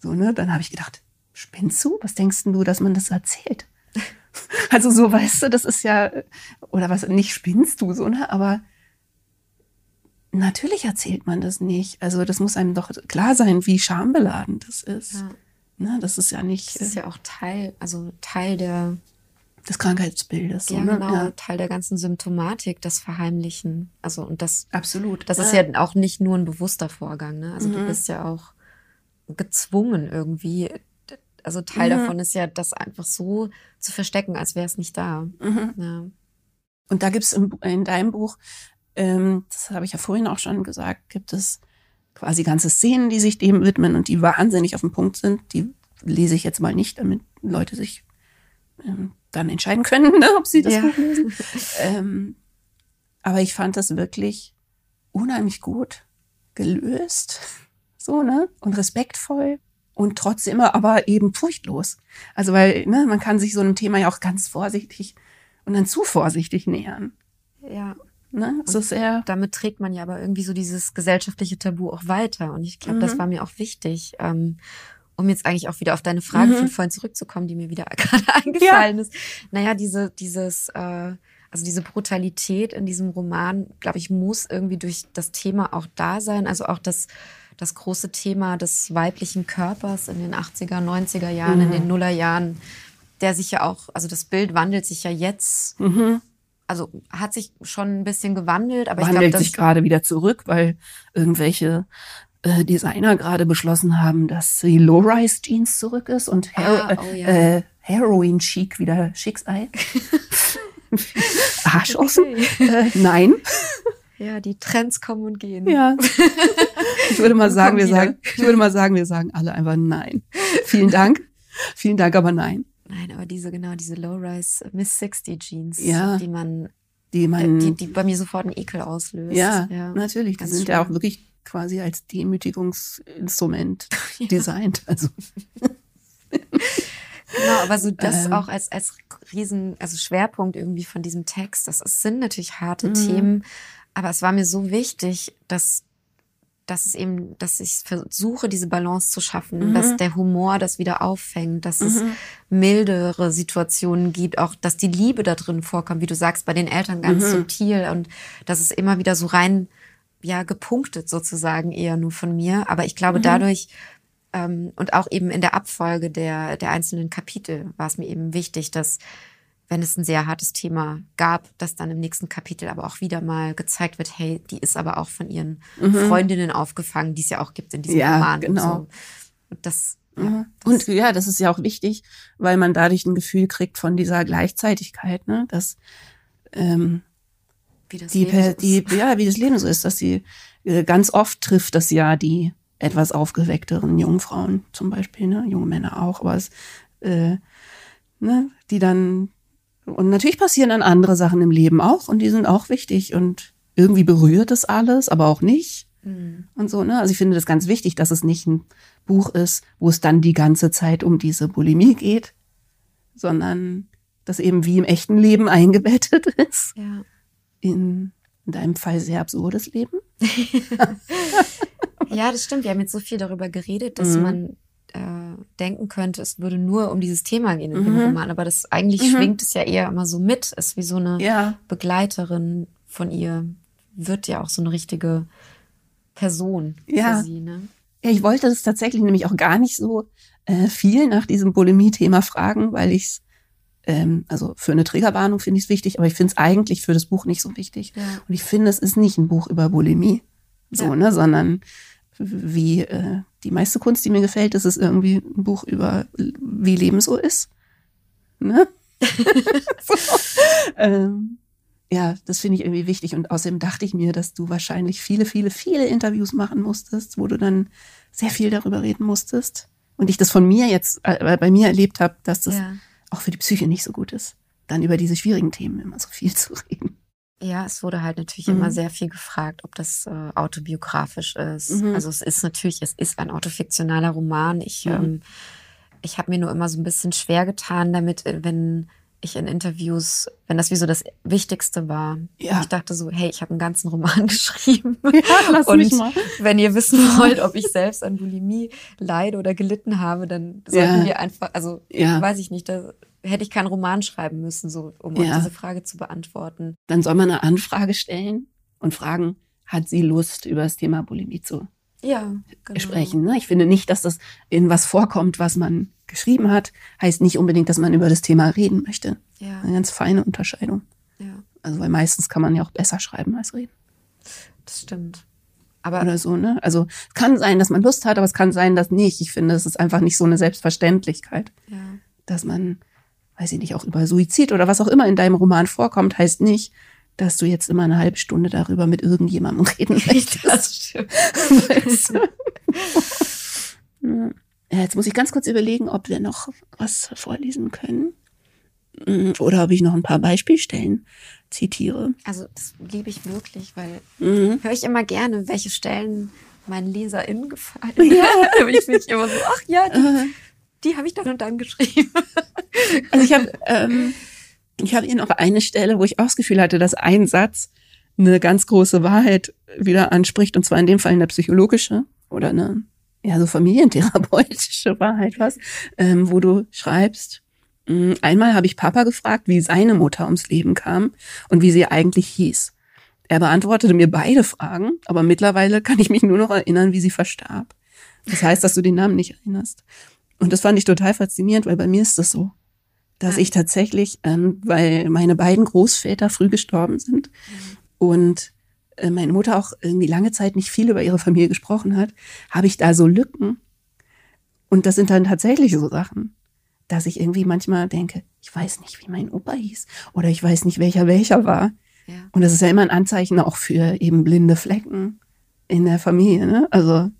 So, ne, dann habe ich gedacht, spinnst du? Was denkst du, dass man das erzählt? Also so, weißt du, das ist ja, oder was, nicht spinnst du so, ne? Aber natürlich erzählt man das nicht. Also das muss einem doch klar sein, wie schambeladen das ist. Ja. Ne, das ist ja nicht. Das ist ja auch Teil, also Teil der des Krankheitsbildes. Ja, so, ne? genau, ja. Teil der ganzen Symptomatik, das Verheimlichen. Also und das absolut. Das ist ja auch nicht nur ein bewusster Vorgang. Ne? Also mhm. du bist ja auch gezwungen irgendwie also Teil mhm. davon ist ja, das einfach so zu verstecken, als wäre es nicht da. Mhm. Ja. Und da gibt es in deinem Buch, ähm, das habe ich ja vorhin auch schon gesagt, gibt es quasi ganze Szenen, die sich dem widmen und die wahnsinnig auf den Punkt sind. Die lese ich jetzt mal nicht, damit Leute sich ähm, dann entscheiden können, ne, ob sie das ja. Buch lesen. ähm, aber ich fand das wirklich unheimlich gut gelöst, so ne und respektvoll und trotzdem aber eben furchtlos. Also weil ne, man kann sich so einem Thema ja auch ganz vorsichtig und dann zu vorsichtig nähern. Ja. Ne? Das ist sehr damit trägt man ja aber irgendwie so dieses gesellschaftliche Tabu auch weiter. Und ich glaube, mhm. das war mir auch wichtig. Ähm, um jetzt eigentlich auch wieder auf deine Frage mhm. von vorhin zurückzukommen, die mir wieder gerade eingefallen ja. ist. Naja, diese, dieses, äh, also diese Brutalität in diesem Roman, glaube ich, muss irgendwie durch das Thema auch da sein. Also auch das, das große Thema des weiblichen Körpers in den 80er, 90er Jahren, Mhm. in den Nullerjahren, der sich ja auch, also das Bild wandelt sich ja jetzt, Mhm. also hat sich schon ein bisschen gewandelt, aber ich Wandelt glaube, sich gerade wieder zurück, weil irgendwelche äh, Designer gerade beschlossen haben, dass die Low-Rise-Jeans zurück ist und Her Ah, oh ja. äh, Heroin-Chic wieder schick sei. Arsch offen? Äh, nein. ja, die Trends kommen und gehen. Ja. Ich würde mal sagen, wir sagen, ich würde mal sagen, wir sagen alle einfach nein. Vielen Dank. Vielen Dank, aber nein. Nein, aber diese, genau, diese Low-Rise Miss 60 Jeans, Ja. die man, Die äh, man, die, die bei mir sofort einen Ekel auslöst. ja, natürlich, die sind ja auch wirklich quasi als Demütigungsinstrument designt. Also, Genau, aber so das Ähm. auch als, als riesen, also Schwerpunkt irgendwie von diesem Text, das ist, sind natürlich harte Mhm. Themen, aber es war mir so wichtig, dass, dass es eben, dass ich versuche, diese Balance zu schaffen, Mhm. dass der Humor das wieder auffängt, dass es Mhm. mildere Situationen gibt, auch dass die Liebe da drin vorkommt, wie du sagst, bei den Eltern ganz Mhm. subtil und dass es immer wieder so rein, ja, gepunktet sozusagen eher nur von mir. Aber ich glaube, Mhm. dadurch ähm, und auch eben in der Abfolge der, der einzelnen Kapitel war es mir eben wichtig, dass wenn es ein sehr hartes Thema gab, dass dann im nächsten Kapitel aber auch wieder mal gezeigt wird, hey, die ist aber auch von ihren Freundinnen aufgefangen, die es ja auch gibt in diesem Mhm. Ja, Roman. genau. Und, so. und das, ja, Mhm. das Und ja, das ist ja auch wichtig, weil man dadurch ein Gefühl kriegt von dieser Gleichzeitigkeit, ne? Dass ähm, wie das die, Leben so die, ist. ja, wie das Leben so ist, dass sie äh, ganz oft trifft das ja die etwas aufgeweckteren jungen Frauen zum Beispiel, ne? junge Männer auch, aber es, äh, ne? die dann und natürlich passieren dann andere Sachen im Leben auch und die sind auch wichtig und irgendwie berührt es alles, aber auch nicht Mhm. und so, ne? Also ich finde das ganz wichtig, dass es nicht ein Buch ist, wo es dann die ganze Zeit um diese Bulimie geht, sondern das eben wie im echten Leben eingebettet ist Ja. in, in deinem Fall sehr absurdes Leben. ja, das stimmt. Wir haben jetzt so viel darüber geredet, dass Mhm. man äh, denken könnte, es würde nur um dieses Thema gehen in dem Mhm. Roman. Aber das eigentlich Mhm. schwingt es ja eher immer so mit. Ist wie so eine Ja, Begleiterin von ihr. Wird ja auch so eine richtige Person Ja. für sie, ne? ja ich wollte das tatsächlich nämlich auch gar nicht so äh, viel nach diesem Bulimie-Thema fragen, weil ich es, ähm, also für eine Triggerwarnung finde ich es wichtig, aber ich finde es eigentlich für das Buch nicht so wichtig. Ja. Und ich finde, es ist nicht ein Buch über Bulimie, so, Ja. ne, sondern wie äh, die meiste Kunst, die mir gefällt, ist es irgendwie ein Buch über wie Leben so ist. Ne? so. ähm, ja, das finde ich irgendwie wichtig. Und außerdem dachte ich mir, dass du wahrscheinlich viele, viele, viele Interviews machen musstest, wo du dann sehr viel darüber reden musstest. Und ich das von mir jetzt äh, bei mir erlebt habe, dass das Ja. auch für die Psyche nicht so gut ist, dann über diese schwierigen Themen immer so viel zu reden. Ja, es wurde halt natürlich Mhm. immer sehr viel gefragt, ob das äh, autobiografisch ist. Mhm. Also es ist natürlich, es ist ein autofiktionaler Roman. Ich, Mhm. ähm, ich habe mir nur immer so ein bisschen schwer getan damit, äh, wenn ich in Interviews, wenn das wie so das Wichtigste war. Ja. Ich dachte so, hey, ich habe einen ganzen Roman geschrieben. Ja, lass Und mich mal. wenn ihr wissen wollt, ob ich selbst an Bulimie leide oder gelitten habe, dann sollten Ja. wir einfach, also Ja. weiß ich nicht, da hätte ich keinen Roman schreiben müssen, so um Ja. diese Frage zu beantworten. Dann soll man eine Anfrage stellen und fragen, hat sie Lust, über das Thema Bulimie zu Ja, genau. sprechen. Ne? Ich finde nicht, dass das in was vorkommt, was man geschrieben hat, heißt nicht unbedingt, dass man über das Thema reden möchte. Ja, Eine ganz feine Unterscheidung. ja, Also weil meistens kann man ja auch besser schreiben als reden. das stimmt. Aber Oder so, ne? Also es kann sein, dass man Lust hat, aber es kann sein, dass nicht. Ich finde, es ist einfach nicht so eine Selbstverständlichkeit, ja, dass man, weiß ich nicht, auch über Suizid oder was auch immer in deinem Roman vorkommt, heißt nicht, dass du jetzt immer eine halbe Stunde darüber mit irgendjemandem reden möchtest. das stimmt. Weißt du? Ja, Jetzt muss ich ganz kurz überlegen, ob wir noch was vorlesen können. Mm, Oder ob ich noch ein paar Beispielstellen zitiere. Also das liebe ich wirklich, weil Mhm. höre ich immer gerne, welche Stellen meinen LeserInnen gefallen. Ja. ich nicht immer so, ach ja, die, die habe ich dann und dann geschrieben. Also ich habe ähm, ich habe hier noch eine Stelle, wo ich auch das Gefühl hatte, dass ein Satz eine ganz große Wahrheit wieder anspricht, und zwar in dem Fall eine psychologische oder eine ja so familientherapeutische Wahrheit was, ähm, wo du schreibst. "Mm, Einmal habe ich Papa gefragt, wie seine Mutter ums Leben kam und wie sie eigentlich hieß. Er beantwortete mir beide Fragen, aber mittlerweile kann ich mich nur noch erinnern, wie sie verstarb. Das heißt, dass du den Namen nicht erinnerst. Und das fand ich total faszinierend, weil bei mir ist das so, dass ich tatsächlich, ähm, weil meine beiden Großväter früh gestorben sind mhm. und äh, meine Mutter auch irgendwie lange Zeit nicht viel über ihre Familie gesprochen hat, habe ich da so Lücken. Und das sind dann tatsächlich so Sachen, dass ich irgendwie manchmal denke, ich weiß nicht, wie mein Opa hieß oder ich weiß nicht, welcher welcher war. Ja. Und das ist ja immer ein Anzeichen auch für eben blinde Flecken in der Familie. Ne? Also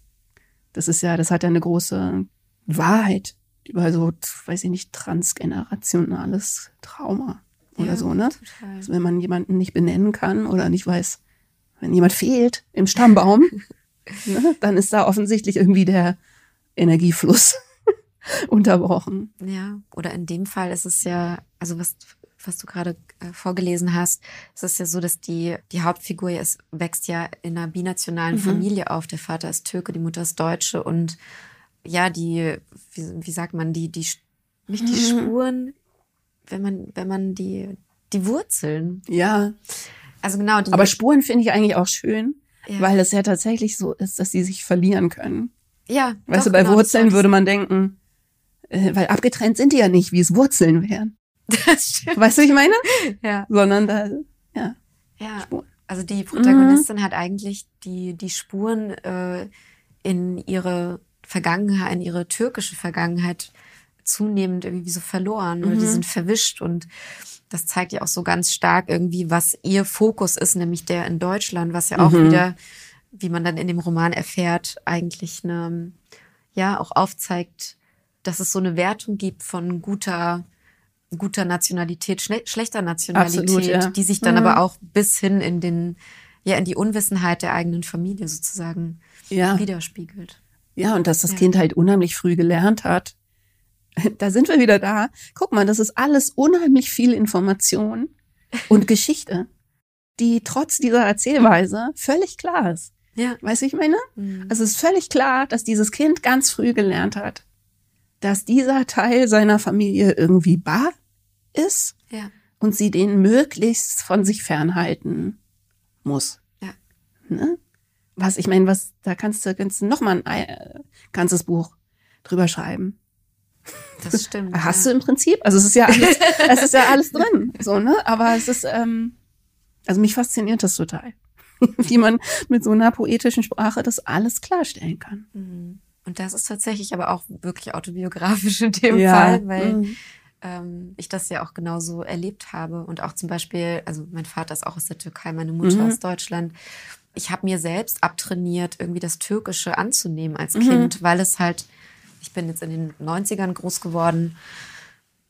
das ist ja, das hat ja eine große Wahrheit über so, weiß ich nicht, transgenerationales Trauma oder ja, so, ne? Also wenn man jemanden nicht benennen kann oder nicht weiß, wenn jemand fehlt im Stammbaum, ne, dann ist da offensichtlich irgendwie der Energiefluss unterbrochen. Ja, oder in dem Fall ist es ja, also was was du gerade äh, vorgelesen hast, es ist ja so, dass die, die Hauptfigur ist, wächst ja in einer binationalen mhm. Familie auf. Der Vater ist Türke, die Mutter ist Deutsche und ja, die, wie, wie sagt man, die, die, nicht die mhm. Spuren, wenn man, wenn man die, die Wurzeln. Ja. Also genau. Die, Aber Spuren finde ich eigentlich auch schön, ja. weil es ja tatsächlich so ist, dass sie sich verlieren können. Ja. Weißt doch, du, bei genau, Wurzeln würde man denken, äh, weil abgetrennt sind die ja nicht, wie es Wurzeln wären. Das stimmt. Weißt du, ich meine? Ja. Sondern da, ja. Ja. Spuren. Also die Protagonistin mhm. hat eigentlich die, die Spuren äh, in ihre Vergangenheit, in ihre türkische Vergangenheit zunehmend irgendwie so verloren mhm. oder die sind verwischt und das zeigt ja auch so ganz stark irgendwie, was ihr Fokus ist, nämlich der in Deutschland, was ja auch mhm. wieder, wie man dann in dem Roman erfährt, eigentlich eine, ja, auch aufzeigt, dass es so eine Wertung gibt von guter guter Nationalität, schlechter Nationalität, Absolut, ja. die sich dann mhm. aber auch bis hin in den, ja, in die Unwissenheit der eigenen Familie sozusagen ja. widerspiegelt. Ja, und dass das ja. Kind halt unheimlich früh gelernt hat. Da sind wir wieder da. Guck mal, das ist alles unheimlich viel Information und Geschichte, die trotz dieser Erzählweise völlig klar ist. Ja. Weißt du, ich meine? Mhm. Also es ist völlig klar, dass dieses Kind ganz früh gelernt hat, dass dieser Teil seiner Familie irgendwie bar ist ja. und sie den möglichst von sich fernhalten muss. Ja. Ne? Was, ich meine, was, da kannst du, kannst noch mal ein äh, ganzes Buch drüber schreiben. Das stimmt. Hast ja. du im Prinzip, also es ist ja alles, es ist ja alles drin, so, ne? Aber es ist, ähm, also mich fasziniert das total. Wie man mit so einer poetischen Sprache das alles klarstellen kann. Mhm. Und das ist tatsächlich aber auch wirklich autobiografisch in dem ja. Fall, weil mhm. ähm, ich das ja auch genauso erlebt habe. Und auch zum Beispiel, also mein Vater ist auch aus der Türkei, meine Mutter mhm. aus Deutschland. Ich habe mir selbst abtrainiert, irgendwie das Türkische anzunehmen als mhm. Kind, weil es halt, ich bin jetzt in den 90ern groß geworden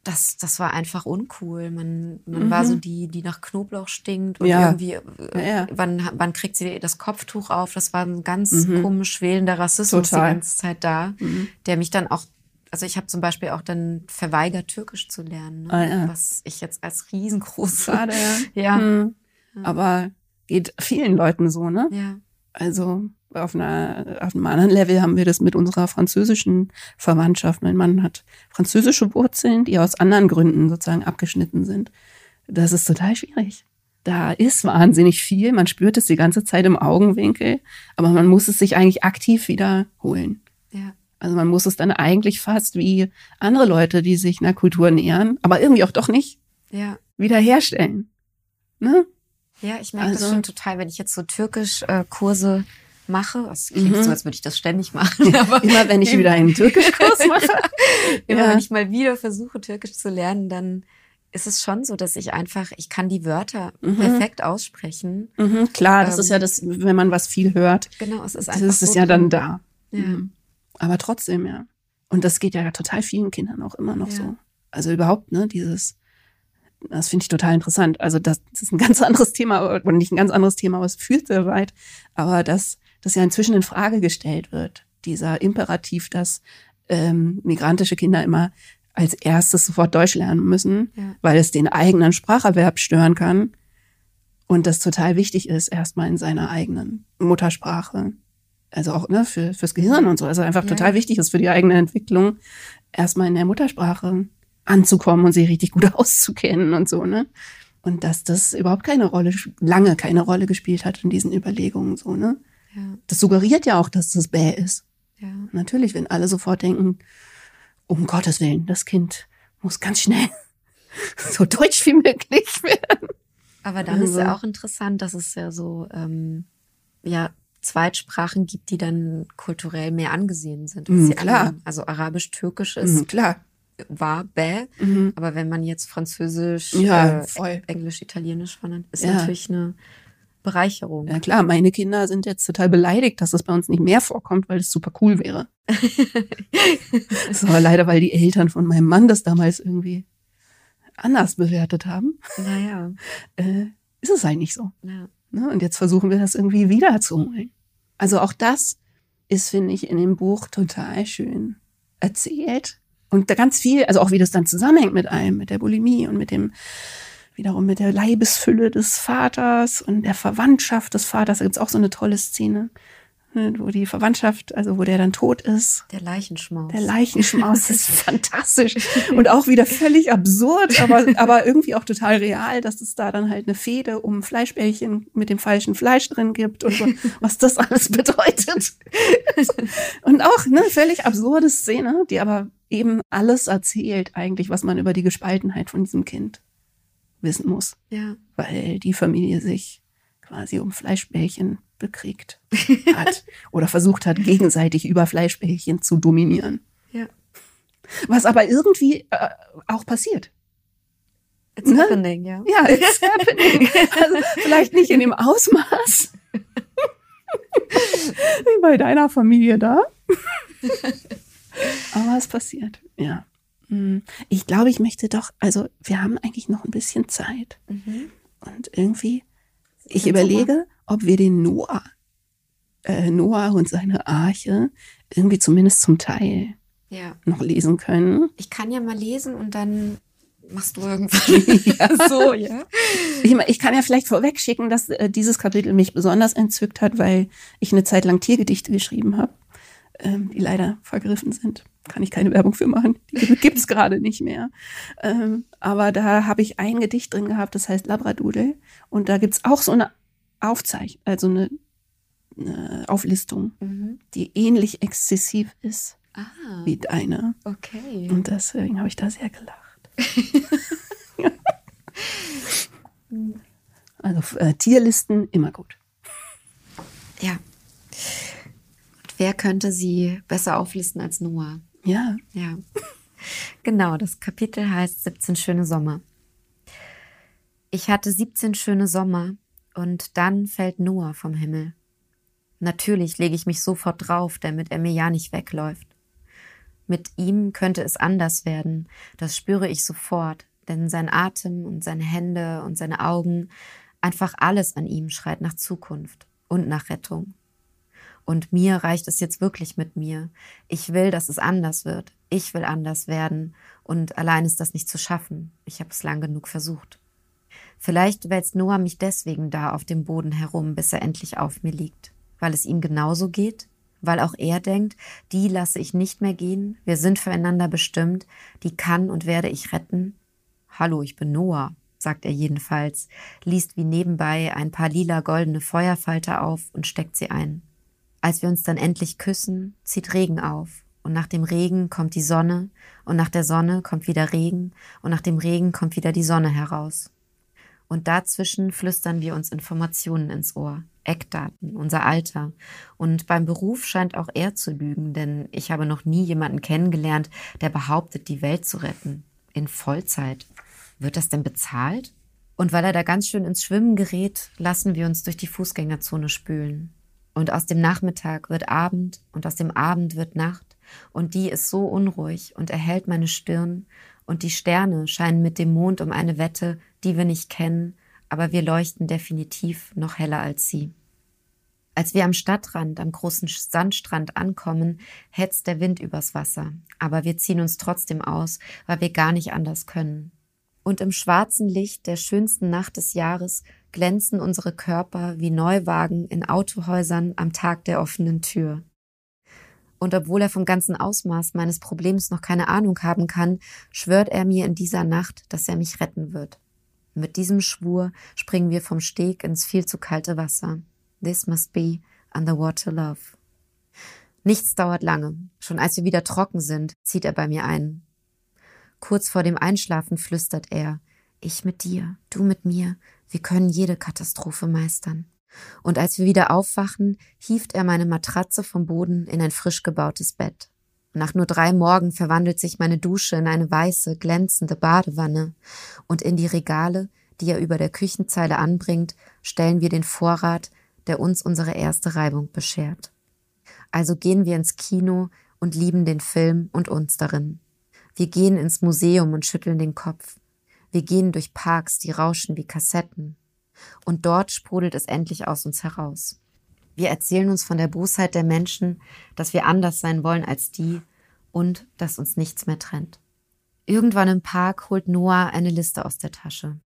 das, das war einfach uncool. Man, man mhm. war so die, die nach Knoblauch stinkt und ja. irgendwie, äh, ja, ja. Wann, wann kriegt sie das Kopftuch auf? Das war ein ganz mhm. komisch schwelender Rassismus Total. die ganze Zeit da, mhm. der mich dann auch, also ich habe zum Beispiel auch dann verweigert, Türkisch zu lernen, ne? ah, was ich jetzt als riesengroß Schade, ja. Mhm. Aber geht vielen Leuten so, ne? Ja. Also auf, einer, auf einem anderen Level haben wir das mit unserer französischen Verwandtschaft. Mein Mann hat französische Wurzeln, die aus anderen Gründen sozusagen abgeschnitten sind. Das ist total schwierig. Da ist wahnsinnig viel. Man spürt es die ganze Zeit im Augenwinkel, aber man muss es sich eigentlich aktiv wiederholen. Ja. Also man muss es dann eigentlich fast wie andere Leute, die sich einer Kultur nähern, aber irgendwie auch doch nicht, ja. wiederherstellen. Ne? Ja, ich merke also, das schon total, wenn ich jetzt so Türkisch-Kurse äh, mache. Es klingt mhm. so, als würde ich das ständig machen. Aber immer wenn ich wieder einen Türkischkurs mache. immer ja. wenn ich mal wieder versuche, Türkisch zu lernen, dann ist es schon so, dass ich einfach, ich kann die Wörter mhm. perfekt aussprechen. Mhm, klar, das ähm, ist ja ähm, das, wenn man was viel hört. Genau, es ist einfach. Das ist so ja dann da. Ja. Mhm. Aber trotzdem, ja. Und das geht ja total vielen Kindern auch immer noch ja. so. Also überhaupt, ne, dieses, das finde ich total interessant. Also das, das, ist ein ganz anderes Thema, oder nicht ein ganz anderes Thema, aber es führt sehr weit. Aber das das ja inzwischen in Frage gestellt wird. Dieser Imperativ, dass ähm, migrantische Kinder immer als erstes sofort Deutsch lernen müssen, ja. weil es den eigenen Spracherwerb stören kann. Und das total wichtig ist, erstmal in seiner eigenen Muttersprache. Also auch ne, für, fürs Gehirn und so. Also einfach ja. total wichtig ist für die eigene Entwicklung, erstmal in der Muttersprache anzukommen und sich richtig gut auszukennen und so, ne? Und dass das überhaupt keine Rolle, lange keine Rolle gespielt hat in diesen Überlegungen, so, ne? Ja. Das suggeriert ja auch, dass das bäh ist. Ja. Natürlich, wenn alle sofort denken, um Gottes Willen, das Kind muss ganz schnell so deutsch wie möglich werden. Aber dann ist Also- ja auch interessant, dass es ja so ähm, ja Zweitsprachen gibt, die dann kulturell mehr angesehen sind. als Mhm, klar. anderen. Also Arabisch-Türkisch ist Mhm, klar. War bäh, Mhm. aber wenn man jetzt Französisch, Ja, äh. Englisch, Italienisch vernannt, ist Ja. natürlich eine Bereicherung. Ja klar, meine Kinder sind jetzt total beleidigt, dass das bei uns nicht mehr vorkommt, weil es super cool wäre. Das war leider, weil die Eltern von meinem Mann das damals irgendwie anders bewertet haben. Naja, Äh, ist es halt nicht so. ja. Ne? Und jetzt versuchen wir das irgendwie wiederzuholen. Also auch das ist, finde ich, in dem Buch total schön erzählt. Und da ganz viel, also auch wie das dann zusammenhängt mit allem, mit der Bulimie und mit dem, wiederum mit der Leibesfülle des Vaters und der Verwandtschaft des Vaters. Da gibt's auch so eine tolle Szene, ne, wo die Verwandtschaft, also wo der dann tot ist. Der Leichenschmaus. Der Leichenschmaus ist fantastisch und auch wieder völlig absurd, aber, aber irgendwie auch total real, dass es da dann halt eine Fehde um Fleischbällchen mit dem falschen Fleisch drin gibt und so, was das alles bedeutet. Und auch eine völlig absurde Szene, die aber eben alles erzählt eigentlich, was man über die Gespaltenheit von diesem Kind wissen muss, ja. weil die Familie sich quasi um Fleischbällchen bekriegt hat oder versucht hat, gegenseitig über Fleischbällchen zu dominieren. Ja. Was aber irgendwie äh, auch passiert. It's Ne? happening, ja. Ja, it's happening. Also vielleicht nicht in dem Ausmaß wie bei deiner Familie da. Aber es passiert, ja. Hm. Ich glaube, ich möchte doch, also wir haben eigentlich noch ein bisschen Zeit. Mhm. Und irgendwie, ich überlege, ob wir den Noah, äh, Noah und seine Arche irgendwie zumindest zum Teil Ja. noch lesen können. Ich kann ja mal lesen und dann machst du irgendwas. so, ja. Ich, ich kann ja vielleicht vorweg schicken, dass äh, dieses Kapitel mich besonders entzückt hat, weil ich eine Zeit lang Tiergedichte geschrieben habe, ähm, die leider vergriffen sind. Kann ich keine Werbung für machen. Die gibt es gerade nicht mehr. Ähm, aber da habe ich ein Gedicht drin gehabt, das heißt Labradudel. Und da gibt's auch so eine Aufzeichnung, also eine, eine Auflistung, Mhm. die ähnlich exzessiv ist Ah, wie deine. okay. Und deswegen habe ich da sehr gelacht. also äh, Tierlisten immer gut. Ja. Und wer könnte sie besser auflisten als Noah? Ja. Ja. Genau, das Kapitel heißt 17 schöne Sommer. Ich hatte 17 schöne Sommer und dann fällt Noah vom Himmel. Natürlich lege ich mich sofort drauf, damit er mir ja nicht wegläuft. Mit ihm könnte es anders werden, das spüre ich sofort, denn sein Atem und seine Hände und seine Augen, einfach alles an ihm schreit nach Zukunft und nach Rettung. Und mir reicht es jetzt wirklich mit mir. Ich will, dass es anders wird. Ich will anders werden. Und allein ist das nicht zu schaffen. Ich habe es lang genug versucht. Vielleicht wälzt Noah mich deswegen da auf dem Boden herum, bis er endlich auf mir liegt. Weil es ihm genauso geht? Weil auch er denkt, die lasse ich nicht mehr gehen, wir sind füreinander bestimmt, die kann und werde ich retten? Hallo, ich bin Noah, sagt er jedenfalls, liest wie nebenbei ein paar lila goldene Feuerfalter auf und steckt sie ein. Als wir uns dann endlich küssen, zieht Regen auf. Und nach dem Regen kommt die Sonne, und nach der Sonne kommt wieder Regen, und nach dem Regen kommt wieder die Sonne heraus. Und dazwischen flüstern wir uns Informationen ins Ohr, Eckdaten, unser Alter. Und beim Beruf scheint auch er zu lügen, denn ich habe noch nie jemanden kennengelernt, der behauptet, die Welt zu retten. In Vollzeit. Wird das denn bezahlt? Und weil er da ganz schön ins Schwimmen gerät, lassen wir uns durch die Fußgängerzone spülen. Und aus dem Nachmittag wird Abend und aus dem Abend wird Nacht. Und die ist so unruhig und erhellt meine Stirn. Und die Sterne scheinen mit dem Mond um eine Wette, die wir nicht kennen, aber wir leuchten definitiv noch heller als sie. Als wir am Stadtrand, am großen Sandstrand ankommen, hetzt der Wind übers Wasser, aber wir ziehen uns trotzdem aus, weil wir gar nicht anders können. Und im schwarzen Licht der schönsten Nacht des Jahres glänzen unsere Körper wie Neuwagen in Autohäusern am Tag der offenen Tür. Und obwohl er vom ganzen Ausmaß meines Problems noch keine Ahnung haben kann, schwört er mir in dieser Nacht, dass er mich retten wird. Mit diesem Schwur springen wir vom Steg ins viel zu kalte Wasser. This must be underwater love. Nichts dauert lange. Schon als wir wieder trocken sind, zieht er bei mir ein. Kurz vor dem Einschlafen flüstert er, ich mit dir, du mit mir, wir können jede Katastrophe meistern. Und als wir wieder aufwachen, hieft er meine Matratze vom Boden in ein frisch gebautes Bett. Nach nur drei Morgen verwandelt sich meine Dusche in eine weiße, glänzende Badewanne, und in die Regale, die er über der Küchenzeile anbringt, stellen wir den Vorrat, der uns unsere erste Reibung beschert. Also gehen wir ins Kino und lieben den Film und uns darin. Wir gehen ins Museum und schütteln den Kopf. Wir gehen durch Parks, die rauschen wie Kassetten. Und dort sprudelt es endlich aus uns heraus. Wir erzählen uns von der Bosheit der Menschen, dass wir anders sein wollen als die und dass uns nichts mehr trennt. Irgendwann im Park holt Noah eine Liste aus der Tasche.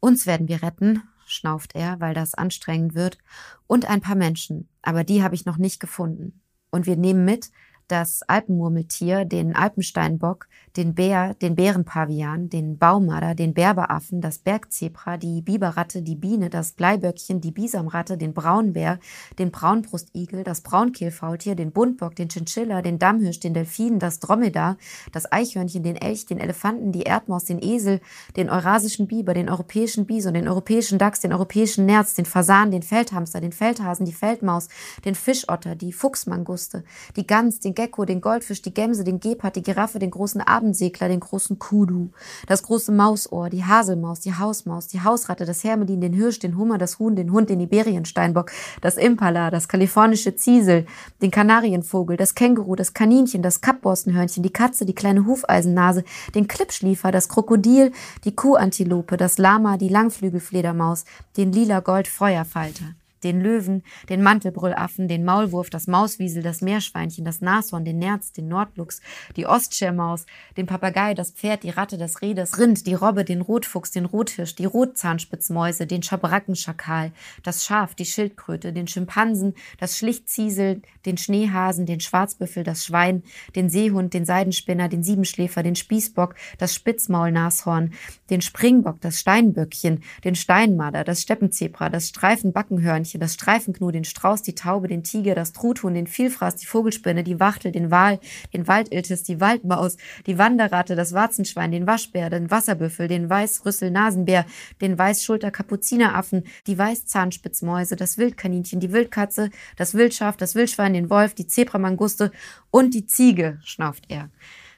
Uns werden wir retten, schnauft er, weil das anstrengend wird, und ein paar Menschen, aber die habe ich noch nicht gefunden. Und wir nehmen mit, das Alpenmurmeltier, den Alpensteinbock, den Bär, den Bärenpavian, den Baumarder, den Berberaffen, das Bergzebra, die Biberratte, die Biene, das Bleiböckchen, die Bisamratte, den Braunbär, den Braunbrustigel, das Braunkehlfaultier, den Buntbock, den Chinchilla, den Dammhirsch, den Delfin, das Dromedar, das Eichhörnchen, den Elch, den Elefanten, die Erdmaus, den Esel, den eurasischen Biber, den europäischen Bison, den europäischen Dachs, den europäischen Nerz, den Fasan, den Feldhamster, den Feldhasen, die Feldmaus, den Fischotter, die Fuchsmanguste, die Gans, den Gecko, den Goldfisch, die Gemse, den Gepard, die Giraffe, den großen Abendsegler, den großen Kudu, das große Mausohr, die Haselmaus, die Hausmaus, die Hausratte, das Hermelin, den Hirsch, den Hummer, das Huhn, den Hund, den Iberiensteinbock, das Impala, das kalifornische Ziesel, den Kanarienvogel, das Känguru, das Kaninchen, das Kappborstenhörnchen, die Katze, die kleine Hufeisennase, den Klippschliefer, das Krokodil, die Kuhantilope, das Lama, die Langflügelfledermaus, den lila Goldfeuerfalter den Löwen, den Mantelbrüllaffen, den Maulwurf, das Mauswiesel, das Meerschweinchen, das Nashorn, den Nerz, den Nordluchs, die Ostschermaus, den Papagei, das Pferd, die Ratte, das Reh, das Rind, die Robbe, den Rotfuchs, den Rothirsch, die Rotzahnspitzmäuse, den Schabrackenschakal, das Schaf, die Schildkröte, den Schimpansen, das Schlichtziesel, den Schneehasen, den Schwarzbüffel, das Schwein, den Seehund, den Seidenspinner, den Siebenschläfer, den Spießbock, das Spitzmaulnashorn, den Springbock, das Steinböckchen, den Steinmarder, das Steppenzebra, das Streifenbackenhörnchen, Eichhörnchen, das Streifenknu, den Strauß, die Taube, den Tiger, das Truthuhn, den Vielfraß, die Vogelspinne, die Wachtel, den Wal, den Waldiltis, die Waldmaus, die Wanderratte, das Warzenschwein, den Waschbär, den Wasserbüffel, den Weißrüssel-Nasenbär, den Weißschulter-Kapuzineraffen, die Weißzahnspitzmäuse, das Wildkaninchen, die Wildkatze, das Wildschaf, das Wildschwein, den Wolf, die Zebramanguste und die Ziege, schnauft er.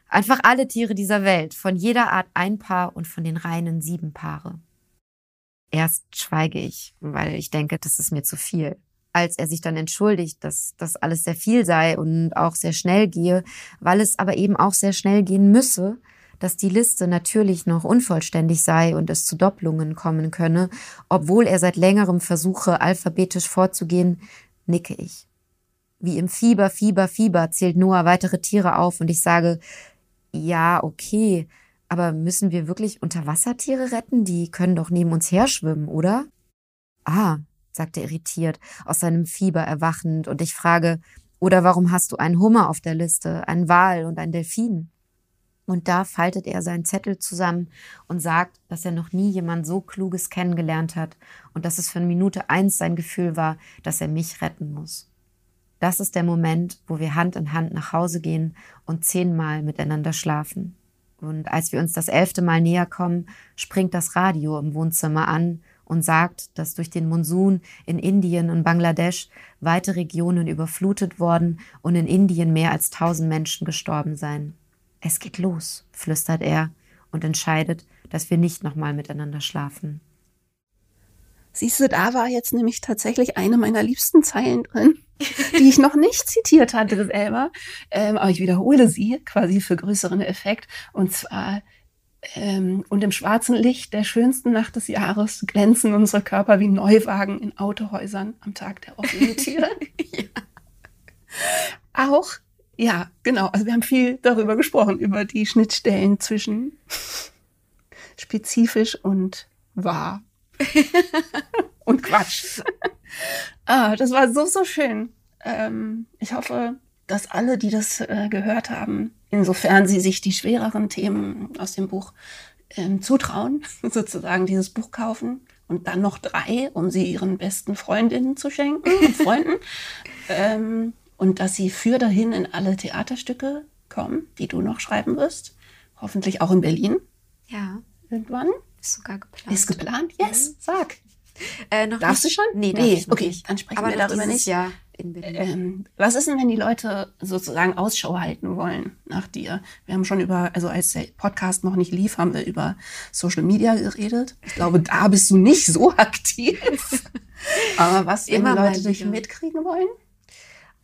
Einfach alle Tiere dieser Welt, von jeder Art ein Paar und von den reinen sieben Paare. Erst schweige ich, weil ich denke, das ist mir zu viel. Als er sich dann entschuldigt, dass das alles sehr viel sei und auch sehr schnell gehe, weil es aber eben auch sehr schnell gehen müsse, dass die Liste natürlich noch unvollständig sei und es zu Doppelungen kommen könne, obwohl er seit längerem versuche, alphabetisch vorzugehen, nicke ich. Wie im Fieber, Fieber, Fieber zählt Noah weitere Tiere auf und ich sage, ja, okay, aber müssen wir wirklich Unterwassertiere retten? Die können doch neben uns her schwimmen, oder? Ah, sagt er irritiert, aus seinem Fieber erwachend, und ich frage, oder warum hast du einen Hummer auf der Liste, einen Wal und einen Delfin? Und da faltet er seinen Zettel zusammen und sagt, dass er noch nie jemand so Kluges kennengelernt hat und dass es von Minute eins sein Gefühl war, dass er mich retten muss. Das ist der Moment, wo wir Hand in Hand nach Hause gehen und zehnmal miteinander schlafen. Und als wir uns das elfte Mal näher kommen, springt das Radio im Wohnzimmer an und sagt, dass durch den Monsun in Indien und Bangladesch weite Regionen überflutet worden und in Indien mehr als tausend Menschen gestorben seien. Es geht los, flüstert er und entscheidet, dass wir nicht nochmal miteinander schlafen. Siehst du, da war jetzt nämlich tatsächlich eine meiner liebsten Zeilen drin, die ich noch nicht zitiert hatte selber. Ähm, aber ich wiederhole sie quasi für größeren Effekt. Und zwar, ähm, und im schwarzen Licht der schönsten Nacht des Jahres glänzen unsere Körper wie Neuwagen in Autohäusern am Tag der offenen Tür. ja. Auch, ja, genau. Also wir haben viel darüber gesprochen, über die Schnittstellen zwischen spezifisch und wahr. und Quatsch. Ah, das war so, so schön. Ähm, ich hoffe, dass alle, die das äh, gehört haben, insofern sie sich die schwereren Themen aus dem Buch ähm, zutrauen, sozusagen dieses Buch kaufen und dann noch drei, um sie ihren besten Freundinnen zu schenken und Freunden. ähm, und dass sie für dahin in alle Theaterstücke kommen, die du noch schreiben wirst. Hoffentlich auch in Berlin. Ja. Irgendwann. Ist sogar geplant. Ist geplant? Yes, sag. Äh, Darfst nicht? du schon? Nee, Nee, okay, nicht. dann sprechen Aber wir darüber nicht. Jahr in Berlin. Ähm, was ist denn, wenn die Leute sozusagen Ausschau halten wollen nach dir? Wir haben schon über, also als der Podcast noch nicht lief, haben wir über Social Media geredet. Ich glaube, da bist du nicht so aktiv. Aber was, wenn Immer die Leute dich mitkriegen wollen?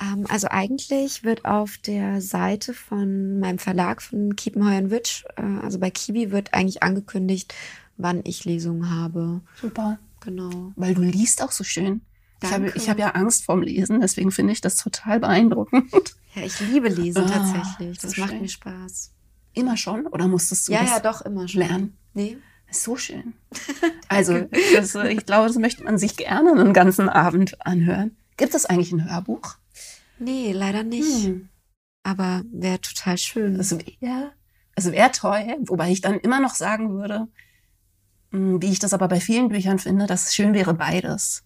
Ähm, also eigentlich wird auf der Seite von meinem Verlag von Kiepenheuer und Witsch, äh, also bei Kiwi, wird eigentlich angekündigt, wann ich Lesungen habe. Super. Genau. Weil du liest auch so schön. Ich habe, Danke. ich habe ja Angst vorm Lesen, deswegen finde ich das total beeindruckend. Ja, ich liebe Lesen Ah, tatsächlich. so Das macht schön. mir Spaß. Immer schon? Oder musstest du Ja, das ja, doch, immer schon. lernen? Nee. Ist so schön. Also, das, ich glaube, das möchte man sich gerne einen ganzen Abend anhören. Gibt es eigentlich ein Hörbuch? Nee, leider nicht. Hm. Aber wäre total schön. Das wäre also wär toll, wobei ich dann immer noch sagen würde, wie ich das aber bei vielen Büchern finde, dass es schön wäre, beides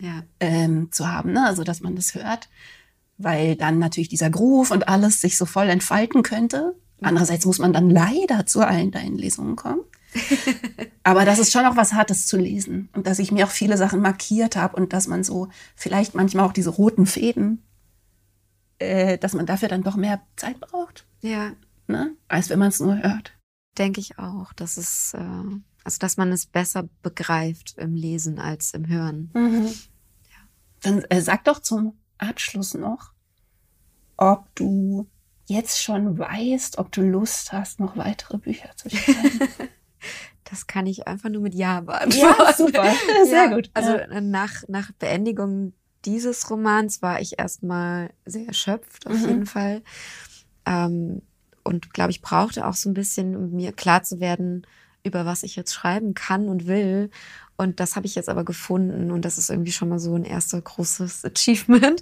ja. ähm, zu haben. Ne? Also, dass man das hört, weil dann natürlich dieser Groove und alles sich so voll entfalten könnte. Andererseits muss man dann leider zu allen deinen Lesungen kommen. Aber das ist schon auch was Hartes zu lesen. Und dass ich mir auch viele Sachen markiert habe und dass man so vielleicht manchmal auch diese roten Fäden, äh, dass man dafür dann doch mehr Zeit braucht, Ja, ne? als wenn man es nur hört. denke ich auch. Das ist, äh, also dass man es besser begreift im Lesen als im Hören. Dann äh, sag doch zum Abschluss noch, ob du jetzt schon weißt, ob du Lust hast, noch weitere Bücher zu schreiben. Das kann ich einfach nur mit Ja beantworten. ja, super. Sehr Ja, gut. Also ja. äh, nach, nach Beendigung dieses Romans war ich erstmal sehr erschöpft, auf Mhm. jeden Fall. Ähm, und glaube ich, brauchte auch so ein bisschen, um mir klar zu werden, über was ich jetzt schreiben kann und will. Und das habe ich jetzt aber gefunden und das ist irgendwie schon mal so ein erster großes Achievement.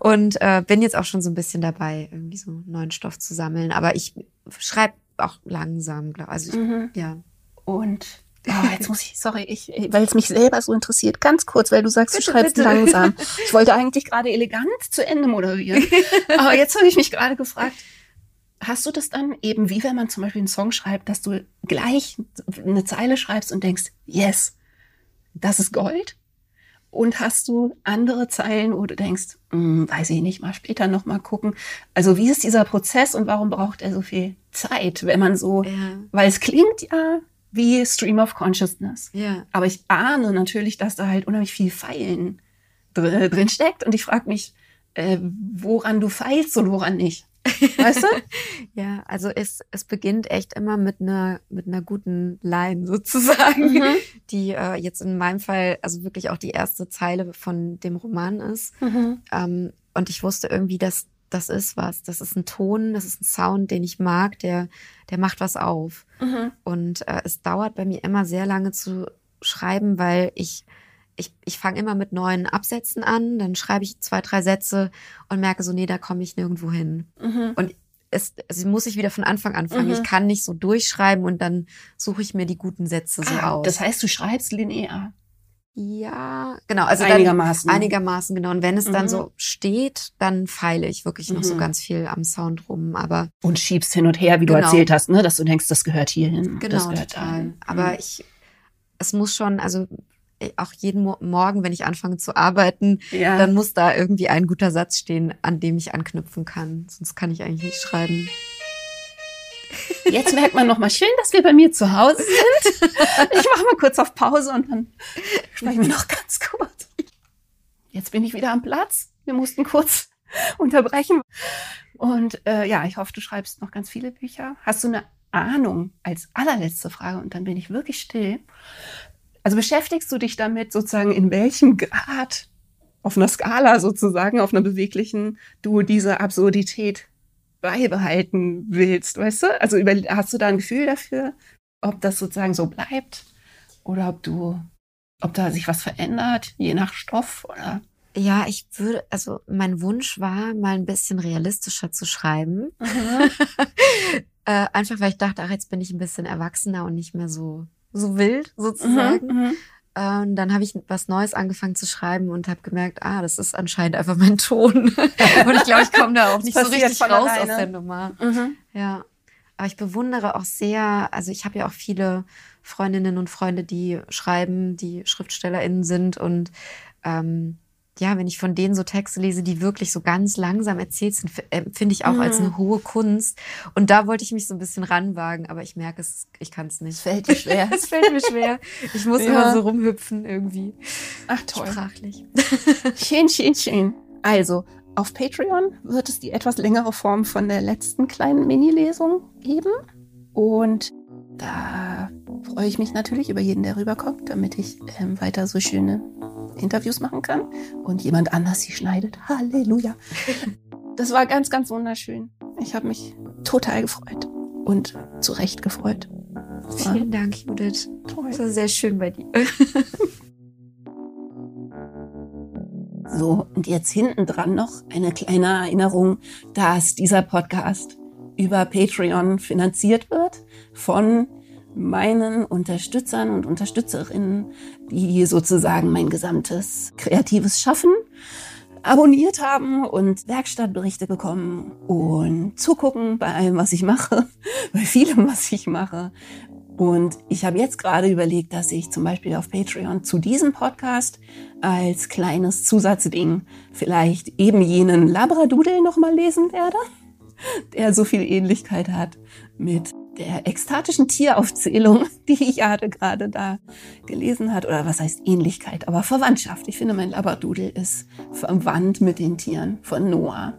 Und äh, bin jetzt auch schon so ein bisschen dabei, irgendwie so neuen Stoff zu sammeln. Aber ich schreibe auch langsam, glaube Also ich, Mhm. ja. Und oh, jetzt muss ich, sorry, ich, weil es mich selber so interessiert, ganz kurz, weil du sagst, du Bitte, schreibst bitte. langsam. Ich wollte eigentlich gerade elegant zu Ende moderieren. Aber jetzt habe ich mich gerade gefragt, hast du das dann eben, wie wenn man zum Beispiel einen Song schreibt, dass du gleich eine Zeile schreibst und denkst, yes, das ist Gold? Und hast du andere Zeilen, wo du denkst, hm, weiß ich nicht, mal später noch mal gucken. Also wie ist dieser Prozess und warum braucht er so viel Zeit, wenn man so Ja. weil es klingt ja wie Stream of Consciousness. Ja. Aber ich ahne natürlich, dass da halt unheimlich viel Feilen drin, drin steckt. Und ich frage mich, äh, woran du feilst und woran nicht. Weißt du? Ja, also es, es beginnt echt immer mit einer mit einer guten Line sozusagen, Mhm. die äh, jetzt in meinem Fall also wirklich auch die erste Zeile von dem Roman ist. Ähm, und ich wusste irgendwie, dass das ist was, das ist ein Ton, das ist ein Sound, den ich mag, der der macht was auf. Mhm. Und äh, es dauert bei mir immer sehr lange zu schreiben, weil ich ich, ich fange immer mit neuen Absätzen an, dann schreibe ich zwei, drei Sätze und merke so, nee, da komme ich nirgendwo hin. Mhm. Und es, es muss ich wieder von Anfang an fangen. Mhm. Ich kann nicht so durchschreiben und dann suche ich mir die guten Sätze so Ah, aus. das heißt, du schreibst linear. ja, genau. Also Einigermaßen. Dann, einigermaßen, genau. Und wenn es dann Mhm. so steht, dann feile ich wirklich noch so Mhm. ganz viel am Sound rum. Aber Und schiebst hin und her, wie du Genau. erzählt hast, ne? dass du denkst, das gehört hierhin. genau, das gehört total. dahin. Aber Mhm. ich, es muss schon, also auch jeden Mo Morgen, wenn ich anfange zu arbeiten, ja. dann muss da irgendwie ein guter Satz stehen, an dem ich anknüpfen kann. Sonst kann ich eigentlich nicht schreiben. Jetzt merkt man noch mal schön, dass wir bei mir zu Hause sind. Ich mache mal kurz auf Pause und dann sprechen wir noch ganz kurz. Jetzt bin ich wieder am Platz. Wir mussten kurz unterbrechen. Und äh, ja, ich hoffe, du schreibst noch ganz viele Bücher. Hast du eine Ahnung als allerletzte Frage und dann bin ich wirklich still. Also beschäftigst du dich damit sozusagen in welchem Grad auf einer Skala sozusagen, auf einer beweglichen, du diese Absurdität beibehalten willst, weißt du? Also über, hast du da ein Gefühl dafür, ob das sozusagen so bleibt oder ob du, ob da sich was verändert, je nach Stoff oder? Ja, ich würde, also mein Wunsch war, mal ein bisschen realistischer zu schreiben. Äh, einfach weil ich dachte, ach, jetzt bin ich ein bisschen erwachsener und nicht mehr so, so wild sozusagen. Mhm, mhm. äh, und dann habe ich was Neues angefangen zu schreiben und habe gemerkt, ah, das ist anscheinend einfach mein Ton. und ich glaube, ich komme da auch nicht so richtig raus alleine. aus der Nummer. Mhm. Ja. Aber ich bewundere auch sehr, also ich habe ja auch viele Freundinnen und Freunde, die schreiben, die SchriftstellerInnen sind und ähm, ja, wenn ich von denen so Texte lese, die wirklich so ganz langsam erzählt sind, finde ich auch mhm. als eine hohe Kunst. Und da wollte ich mich so ein bisschen ranwagen, aber ich merke es, ich kann es nicht. Es fällt dir schwer. es fällt mir schwer. Ich muss ja. immer so rumhüpfen irgendwie. Ach toll. Sprachlich. schön, schön, schön. Also, auf Patreon wird es die etwas längere Form von der letzten kleinen Mini-Lesung geben. Und da freue ich mich natürlich über jeden, der rüberkommt, damit ich ähm, weiter so schöne Interviews machen kann und jemand anders sie schneidet. Halleluja. Das war ganz, ganz wunderschön. Ich habe mich total gefreut und zu Recht gefreut. Vielen Dank, Judith. Toll. Das war sehr schön bei dir. So, und jetzt hinten dran noch eine kleine Erinnerung, dass dieser Podcast über Patreon finanziert wird von meinen Unterstützern und Unterstützerinnen, die sozusagen mein gesamtes kreatives Schaffen abonniert haben und Werkstattberichte bekommen und zugucken bei allem, was ich mache, bei vielem, was ich mache. Und ich habe jetzt gerade überlegt, dass ich zum Beispiel auf Patreon zu diesem Podcast als kleines Zusatzding vielleicht eben jenen Labradudel nochmal lesen werde, der so viel Ähnlichkeit hat mit der ekstatischen Tieraufzählung, die hatte gerade da gelesen hat, oder was heißt Ähnlichkeit, aber Verwandtschaft. Ich finde, mein Labradudel ist verwandt mit den Tieren von Noah.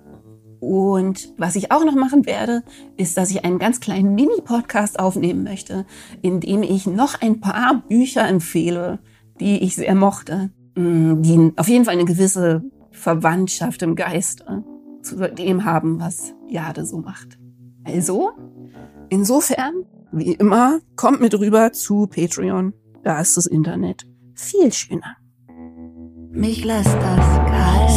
Und was ich auch noch machen werde, ist, dass ich einen ganz kleinen Mini-Podcast aufnehmen möchte, in dem ich noch ein paar Bücher empfehle, die ich sehr mochte, mm, die auf jeden Fall eine gewisse Verwandtschaft im Geiste zu dem haben, was Jade so macht. Also, Insofern, wie immer, kommt mit rüber zu Patreon. Da ist das Internet viel schöner. Mich lässt das kalt.